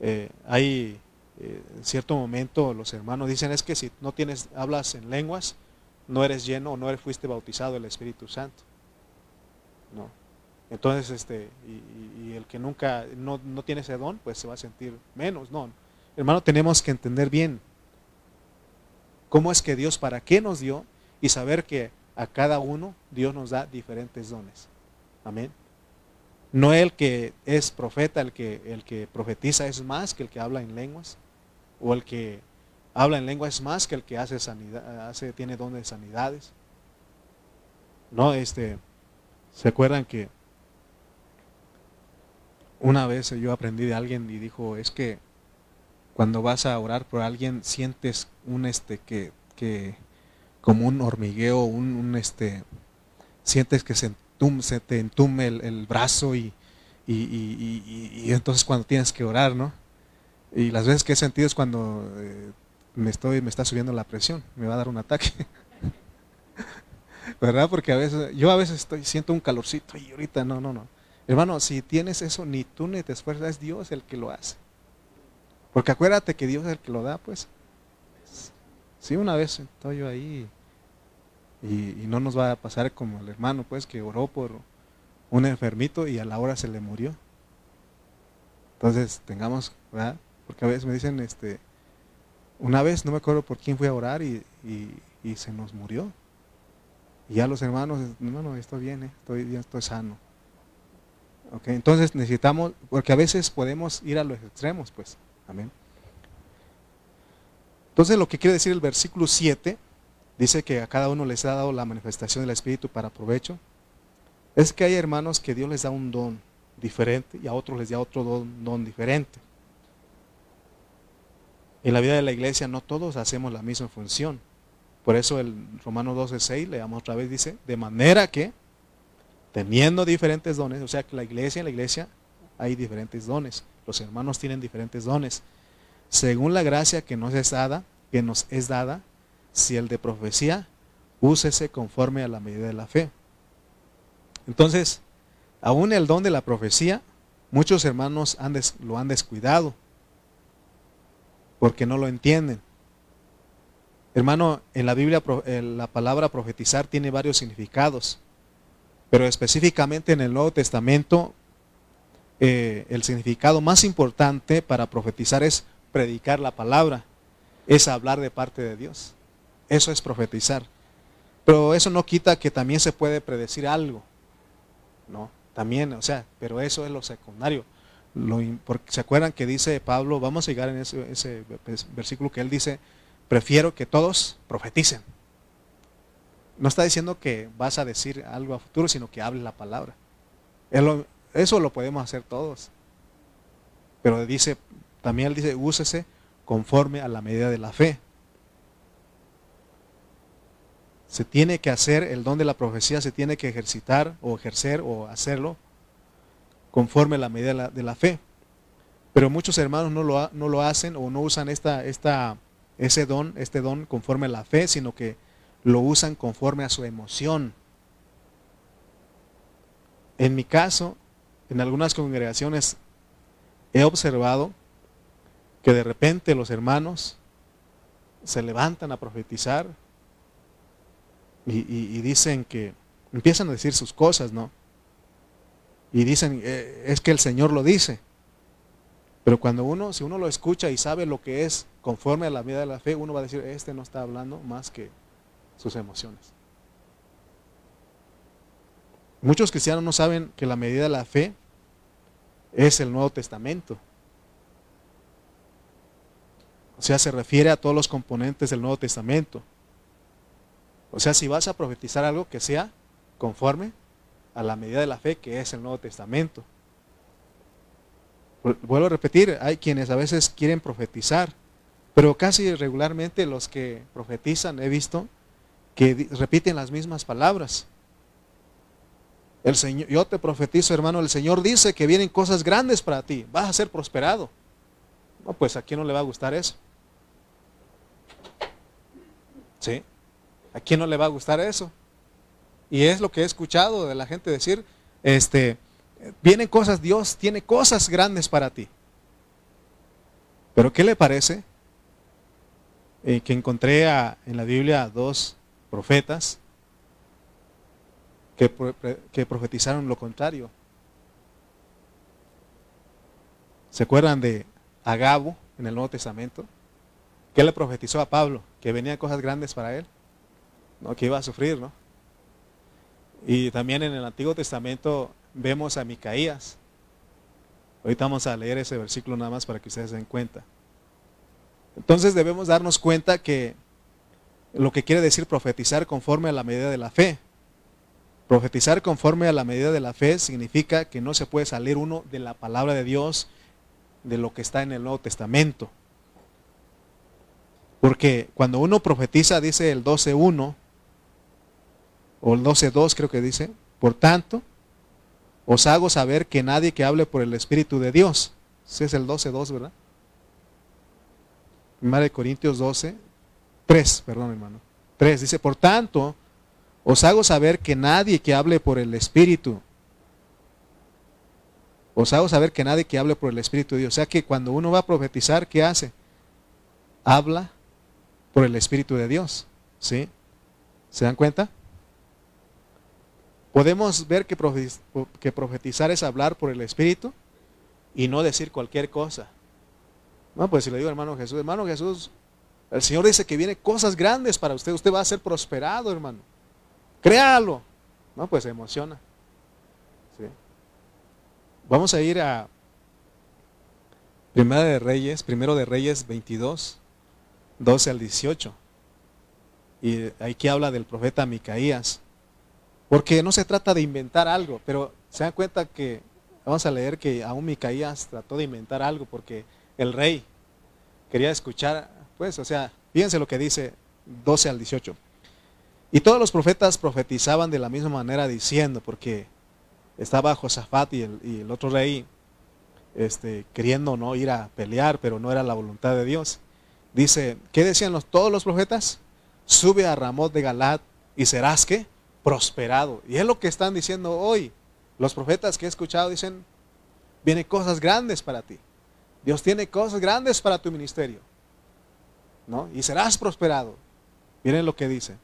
eh, hay eh, en cierto momento los hermanos dicen es que si no tienes, hablas en lenguas, no eres lleno o no fuiste bautizado del Espíritu Santo. No. Entonces, este, y, el que nunca, no, tiene ese don, pues se va a sentir menos. No, hermano, tenemos que entender bien cómo es que Dios, para qué nos dio y saber que a cada uno Dios nos da diferentes dones. Amén. No el que es profeta, el que, el que profetiza es más que el que habla en lenguas, o el que habla en lengua es más que el que hace sanidad, hace, tiene dones de sanidades. No, este, ¿se acuerdan que Una vez yo aprendí de alguien y dijo, es que cuando vas a orar por alguien sientes un este que, que como un hormigueo, un, este sientes que se, se te entume el, brazo y, y, entonces cuando tienes que orar, ¿no? Y las veces que he sentido es cuando eh, me estoy, me está subiendo la presión, me va a dar un ataque. ¿Verdad? Porque a veces, yo a veces estoy, siento un calorcito y ahorita no, no, no. Hermano, si tienes eso, ni tú ni te esfuerzas, es Dios el que lo hace. Porque acuérdate que Dios es el que lo da, pues. Sí, una vez estoy yo ahí y, no nos va a pasar como el hermano, pues, que oró por un enfermito y a la hora se le murió. Entonces, tengamos, ¿verdad? Porque a veces me dicen, este, una vez, no me acuerdo por quién fui a orar y, se nos murió. Y ya los hermanos, no, estoy bien, eh, estoy bien, estoy sano. Entonces necesitamos, porque a veces podemos ir a los extremos, pues. Amén. Entonces lo que quiere decir el versículo 7, dice que a cada uno les ha dado la manifestación del Espíritu para provecho. Es que hay hermanos que Dios les da un don diferente y a otros les da otro don, don diferente. En la vida de la iglesia no todos hacemos la misma función. Por eso el Romano 12.6, leamos otra vez, dice, de manera que, teniendo diferentes dones, o sea que la iglesia, en la iglesia hay diferentes dones, los hermanos tienen diferentes dones. Según la gracia que nos es dada, que nos es dada, si el de profecía, úsese conforme a la medida de la fe. Entonces, aún el don de la profecía, muchos hermanos lo han descuidado, porque no lo entienden. Hermano, en la Biblia la palabra profetizar tiene varios significados, pero específicamente en el Nuevo Testamento eh, el significado más importante para profetizar es predicar la palabra, es hablar de parte de Dios. Eso es profetizar. Pero eso no quita que también se puede predecir algo. No, también, o sea, pero eso es lo secundario. porque, ¿Se acuerdan que dice Pablo? Vamos a llegar en ese versículo que él dice, prefiero que todos profeticen. No está diciendo que vas a decir algo a futuro, sino que hable la palabra. Eso lo podemos hacer todos. Pero dice, también él dice, úsese conforme a la medida de la fe. Se tiene que hacer el don de la profecía, se tiene que ejercitar o ejercer o hacerlo conforme a la medida de la, de la fe. Pero muchos hermanos no lo, no lo hacen o no usan esta, esta ese don, este don conforme a la fe, sino que lo usan conforme a su emoción. En mi caso, en algunas congregaciones he observado que de repente los hermanos se levantan a profetizar y, dicen que empiezan a decir sus cosas, ¿no? Y dicen, eh, es que el Señor lo dice. Pero cuando uno, si uno lo escucha y sabe lo que es conforme a la medida de la fe, uno va a decir, este no está hablando más que sus emociones. Muchos cristianos no saben que la medida de la fe es el Nuevo Testamento. O sea, se refiere a todos los componentes del Nuevo Testamento. O sea, si vas a profetizar algo que sea conforme a la medida de la fe que es el Nuevo Testamento. Vuelvo a repetir, hay quienes a veces quieren profetizar, pero casi regularmente los que profetizan he visto que repiten las mismas palabras. El Señor, yo te profetizo, hermano, el Señor dice que vienen cosas grandes para ti, vas a ser prosperado. No, pues a quién no le va a gustar eso. ¿Sí? ¿A quién no le va a gustar eso? Y es lo que he escuchado de la gente decir, este, vienen cosas, Dios tiene cosas grandes para ti. Pero ¿qué le parece? Eh, que encontré en la Biblia dos profetas que, que profetizaron lo contrario. ¿Se acuerdan de Agabo en el Nuevo Testamento? ¿Qué le profetizó a Pablo? Que venían cosas grandes para él, ¿no? que iba a sufrir, ¿no? Y también en el Antiguo Testamento vemos a Micaías. Ahorita vamos a leer ese versículo nada más para que ustedes se den cuenta. Entonces debemos darnos cuenta que lo que quiere decir profetizar conforme a la medida de la fe. Profetizar conforme a la medida de la fe significa que no se puede salir uno de la palabra de Dios, de lo que está en el Nuevo Testamento. Porque cuando uno profetiza, dice el 12.1, o el 12.2 creo que dice, por tanto, os hago saber que nadie que hable por el Espíritu de Dios, ese es el 12.2, ¿verdad? de Corintios 12, 3, perdón hermano, 3, dice, por tanto, os hago saber que nadie que hable por el Espíritu, os hago saber que nadie que hable por el Espíritu de Dios, o sea que cuando uno va a profetizar, ¿qué hace? Habla por el Espíritu de Dios, ¿sí? ¿Se dan cuenta? Podemos ver que profetizar es hablar por el Espíritu y no decir cualquier cosa. No, pues si le digo hermano Jesús, hermano Jesús, el Señor dice que viene cosas grandes para usted, usted va a ser prosperado, hermano. Créalo. No, pues se emociona. Vamos a ir a Primera de Reyes, primero de Reyes 22, 12 al 18. Y aquí habla del profeta Micaías. Porque no se trata de inventar algo, pero se dan cuenta que, vamos a leer que aún Micaías trató de inventar algo, porque el rey quería escuchar, pues, o sea, fíjense lo que dice 12 al 18. Y todos los profetas profetizaban de la misma manera diciendo, porque estaba Josafat y el, otro rey este, queriendo no ir a pelear, pero no era la voluntad de Dios. Dice, ¿qué decían los, todos los profetas? Sube a Ramot de Galat y serás que prosperado. Y es lo que están diciendo hoy. Los profetas que he escuchado dicen, vienen cosas grandes para ti. Dios tiene cosas grandes para tu ministerio. Y serás prosperado. Miren lo que dice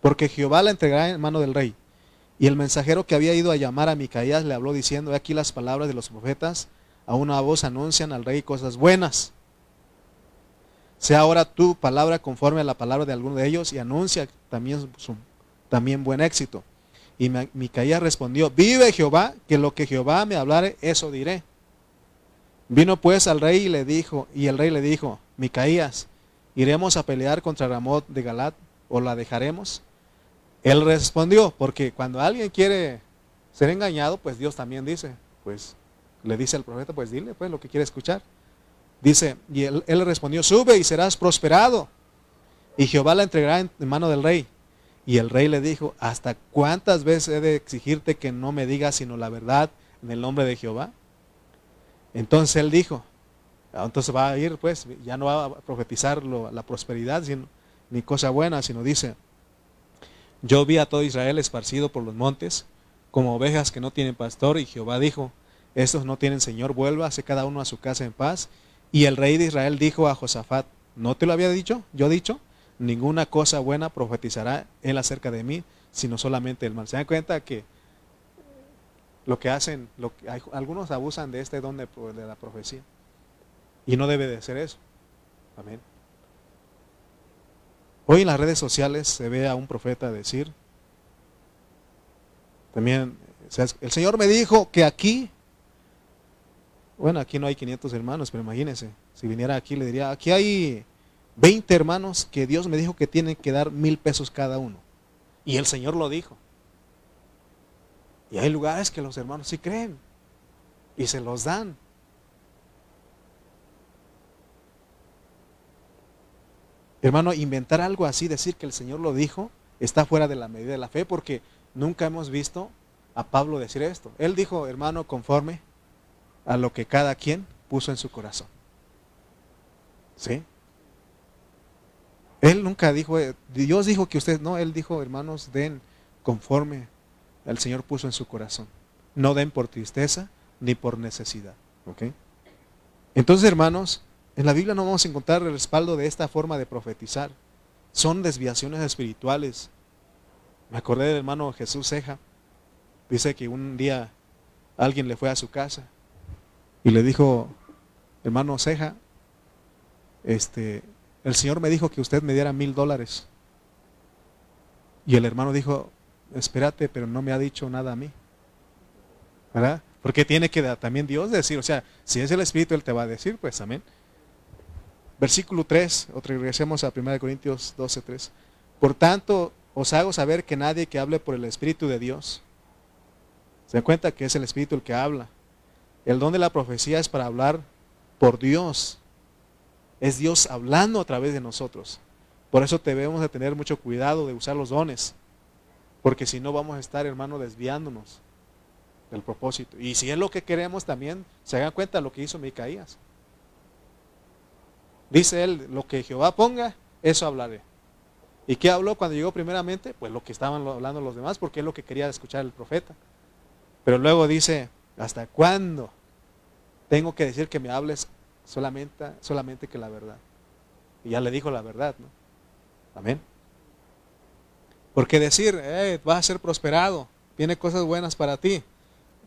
porque Jehová la entregará en mano del rey. Y el mensajero que había ido a llamar a Micaías le habló diciendo, aquí las palabras de los profetas, a una voz anuncian al rey cosas buenas. Sea ahora tu palabra conforme a la palabra de alguno de ellos y anuncia también, su, también buen éxito. Y Micaías respondió, vive Jehová, que lo que Jehová me hablare, eso diré. Vino pues al rey y le dijo, y el rey le dijo, Micaías, ¿iremos a pelear contra Ramot de Galat o la dejaremos? Él respondió, porque cuando alguien quiere ser engañado, pues Dios también dice, pues le dice al profeta, pues dile pues lo que quiere escuchar. Dice, y él, él respondió, sube y serás prosperado. Y Jehová la entregará en mano del rey. Y el rey le dijo, ¿hasta cuántas veces he de exigirte que no me digas sino la verdad en el nombre de Jehová? Entonces él dijo, entonces va a ir, pues, ya no va a profetizar la prosperidad, ni cosa buena, sino dice, yo vi a todo Israel esparcido por los montes, como ovejas que no tienen pastor, y Jehová dijo, estos no tienen Señor, vuélvase cada uno a su casa en paz. Y el rey de Israel dijo a Josafat, ¿no te lo había dicho? Yo he dicho, ninguna cosa buena profetizará él acerca de mí, sino solamente el mal. ¿Se dan cuenta que lo que hacen, lo que, algunos abusan de este don de la profecía? Y no debe de ser eso. Amén. Hoy en las redes sociales se ve a un profeta decir, también, el Señor me dijo que aquí, bueno, aquí no hay 500 hermanos, pero imagínense, si viniera aquí le diría, aquí hay 20 hermanos que Dios me dijo que tienen que dar mil pesos cada uno. Y el Señor lo dijo. Y hay lugares que los hermanos sí creen y se los dan. Hermano, inventar algo así, decir que el Señor lo dijo, está fuera de la medida de la fe porque nunca hemos visto a Pablo decir esto. Él dijo, hermano, conforme a lo que cada quien puso en su corazón. ¿Sí? Él nunca dijo, eh, Dios dijo que usted, no, él dijo, hermanos, den conforme el Señor puso en su corazón. No den por tristeza ni por necesidad. ¿Ok? Entonces, hermanos, en la Biblia no vamos a encontrar el respaldo de esta forma de profetizar. Son desviaciones espirituales. Me acordé del hermano Jesús Ceja. Dice que un día alguien le fue a su casa y le dijo, hermano Ceja, este, el Señor me dijo que usted me diera mil dólares. Y el hermano dijo, espérate, pero no me ha dicho nada a mí. ¿Verdad? Porque tiene que también Dios decir, o sea, si es el Espíritu, Él te va a decir, pues amén. Versículo 3, o regresemos a 1 Corintios 12, 3. Por tanto, os hago saber que nadie que hable por el Espíritu de Dios, se dan cuenta que es el Espíritu el que habla. El don de la profecía es para hablar por Dios. Es Dios hablando a través de nosotros. Por eso debemos de tener mucho cuidado de usar los dones. Porque si no vamos a estar, hermano, desviándonos del propósito. Y si es lo que queremos también, se hagan cuenta lo que hizo Micaías. Dice él, lo que Jehová ponga, eso hablaré. ¿Y qué habló cuando llegó primeramente? Pues lo que estaban hablando los demás, porque es lo que quería escuchar el profeta. Pero luego dice, ¿hasta cuándo tengo que decir que me hables solamente, solamente que la verdad? Y ya le dijo la verdad, ¿no? Amén. Porque decir, eh, vas a ser prosperado, viene cosas buenas para ti,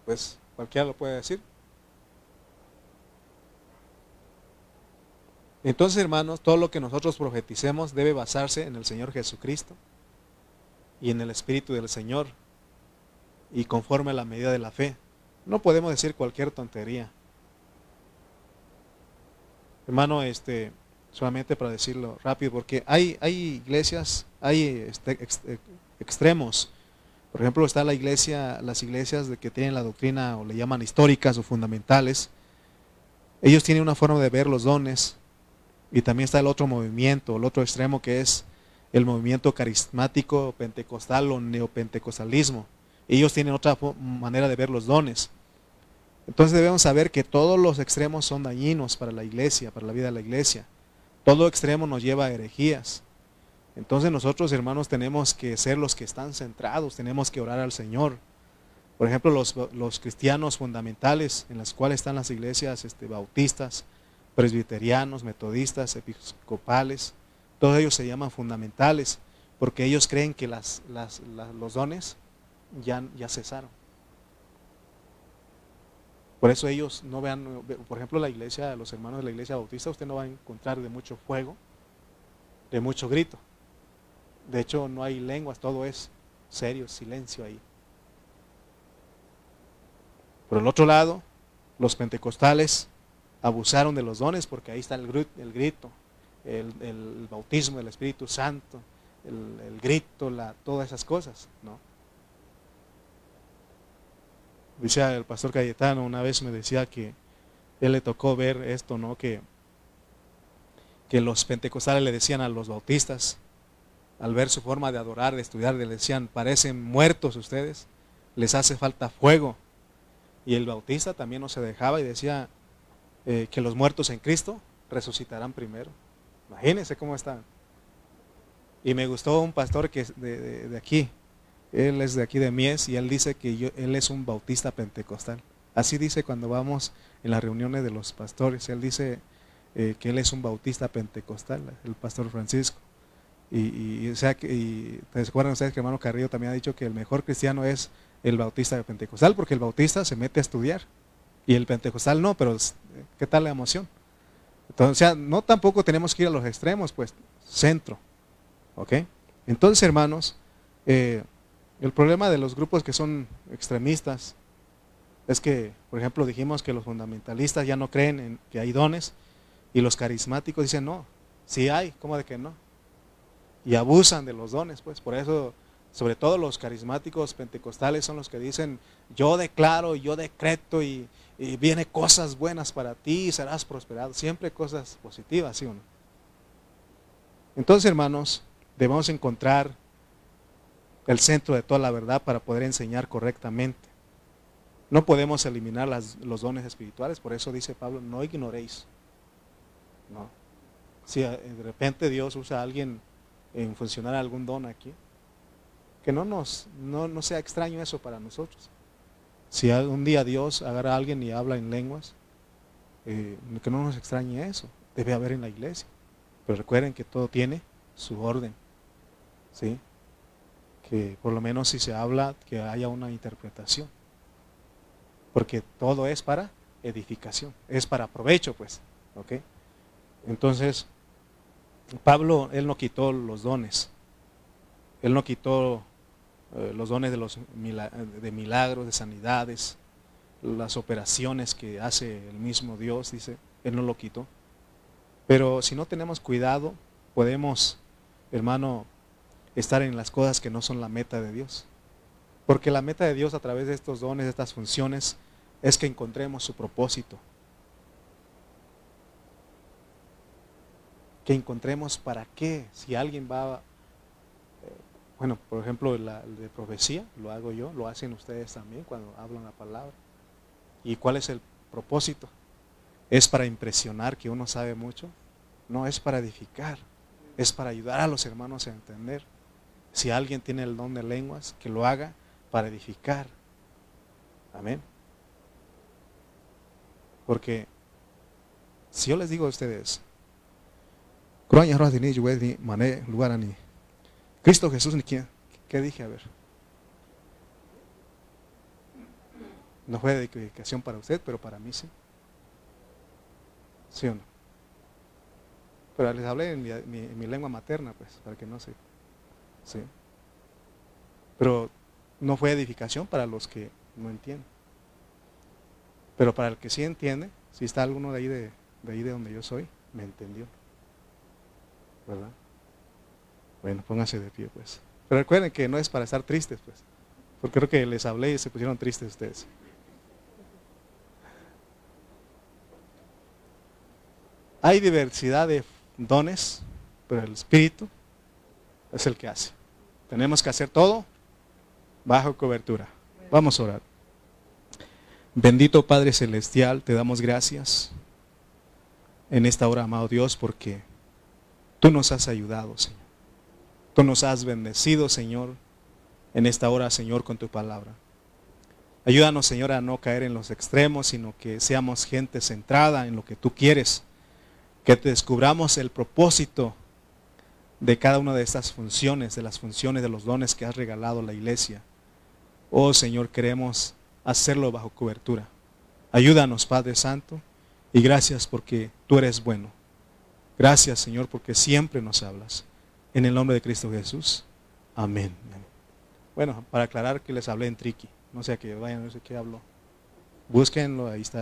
pues cualquiera lo puede decir. Entonces, hermanos, todo lo que nosotros profeticemos debe basarse en el Señor Jesucristo y en el Espíritu del Señor y conforme a la medida de la fe. No podemos decir cualquier tontería. Hermano, este, solamente para decirlo rápido, porque hay, hay iglesias, hay este, eh, extremos. Por ejemplo, está la iglesia, las iglesias de que tienen la doctrina o le llaman históricas o fundamentales. Ellos tienen una forma de ver los dones y también está el otro movimiento, el otro extremo que es el movimiento carismático pentecostal o neopentecostalismo. Ellos tienen otra manera de ver los dones. Entonces debemos saber que todos los extremos son dañinos para la iglesia, para la vida de la iglesia. Todo extremo nos lleva a herejías. Entonces nosotros, hermanos, tenemos que ser los que están centrados, tenemos que orar al Señor. Por ejemplo, los, los cristianos fundamentales en las cuales están las iglesias este, bautistas, presbiterianos, metodistas, episcopales, todos ellos se llaman fundamentales porque ellos creen que las, los dones ya, ya cesaron. Por eso ellos no vean, por ejemplo, la iglesia, los hermanos de la iglesia bautista, usted no va a encontrar de mucho fuego, de mucho grito. De hecho, no hay lenguas, todo es serio, silencio ahí. Por el otro lado, los pentecostales abusaron de los dones porque ahí está el, grito, el, bautismo del Espíritu Santo, el, grito, la, todas esas cosas, ¿no? Dice el pastor Cayetano, una vez me decía que él le tocó ver esto, ¿no? Que, que los pentecostales le decían a los bautistas, al ver su forma de adorar, de estudiar, le decían, parecen muertos ustedes, les hace falta fuego. Y el bautista también no se dejaba y decía, eh, que los muertos en Cristo resucitarán primero. Imagínense cómo están. Y me gustó un pastor que es de, aquí, él es de aquí de Mies y él dice que yo, él es un bautista pentecostal. Así dice cuando vamos en las reuniones de los pastores, él dice eh, que él es un bautista pentecostal, el pastor Francisco. Y, o sea, y, ¿se acuerdan ustedes que hermano Carrillo también ha dicho que el mejor cristiano es el bautista pentecostal? Porque el bautista se mete a estudiar y el pentecostal no, pero ¿qué tal la emoción? Entonces, no tampoco tenemos que ir a los extremos, pues, centro. ¿Ok? Entonces, hermanos, eh, el problema de los grupos que son extremistas es que, por ejemplo, dijimos que los fundamentalistas ya no creen en que hay dones y los carismáticos dicen no, sí hay, ¿cómo de que no? Y abusan de los dones, pues, por eso, sobre todo los carismáticos pentecostales son los que dicen yo declaro, yo decreto y, y viene cosas buenas para ti y serás prosperado. Siempre cosas positivas, ¿sí o no? Entonces, hermanos, debemos encontrar el centro de toda la verdad para poder enseñar correctamente. No podemos eliminar los dones espirituales, por eso dice Pablo, no ignoréis. No. Si eh, de repente Dios usa a alguien en funcionar algún don aquí, que no nos no, no sea extraño eso para nosotros. Si un día Dios agarra a alguien y habla en lenguas, eh, que no nos extrañe eso, debe haber en la iglesia. Pero recuerden que todo tiene su orden. ¿sí? Que por lo menos si se habla, que haya una interpretación. Porque todo es para edificación, es para provecho, pues. ¿ok? Entonces, Pablo, él no quitó los dones. Él no quitó eh, los dones de, los de milagros, de sanidades, las operaciones que hace el mismo Dios, dice, Él no lo quitó. Pero si no tenemos cuidado, podemos, hermano, estar en las cosas que no son la meta de Dios. Porque la meta de Dios a través de estos dones, de estas funciones, es que encontremos su propósito. Que encontremos para qué. Si alguien va, bueno, por ejemplo, la de profecía, lo hago yo, lo hacen ustedes también cuando hablan la palabra. ¿Y cuál es el propósito? ¿Es para impresionar que uno sabe mucho? No, es para edificar. Es para ayudar a los hermanos a entender. Si alguien tiene el don de lenguas, que lo haga para edificar. Amén. Porque si yo les digo a ustedes, Cristo Jesús ni quién, ¿qué dije? A ver. No fue dedicación para usted, pero para mí sí. ¿Sí o no? Pero les hablé en mi, lengua materna, pues, para que no se... ¿sí? Pero no fue edificación para los que no entienden. Pero para el que sí entiende, si está alguno de ahí de, de ahí de donde yo soy, me entendió. ¿Verdad? Bueno, pónganse de pie, pues. Pero recuerden que no es para estar tristes, pues. Porque creo que les hablé y se pusieron tristes ustedes. Hay diversidad de dones, pero el Espíritu es el que hace. Tenemos que hacer todo bajo cobertura. Vamos a orar. Bendito Padre Celestial, te damos gracias en esta hora, amado Dios, porque tú nos has ayudado, Señor. Tú nos has bendecido, Señor, en esta hora, Señor, con tu palabra. Ayúdanos, Señor, a no caer en los extremos, sino que seamos gente centrada en lo que tú quieres que te descubramos el propósito de cada una de estas funciones, de las funciones de los dones que has regalado a la iglesia. Oh Señor, queremos hacerlo bajo cobertura. Ayúdanos, Padre Santo, y gracias porque tú eres bueno. Gracias, Señor, porque siempre nos hablas. En el nombre de Cristo Jesús. Amén. Bueno, para aclarar que les hablé en triqui, no sé que vayan, no sé qué hablo. Búsquenlo, ahí está.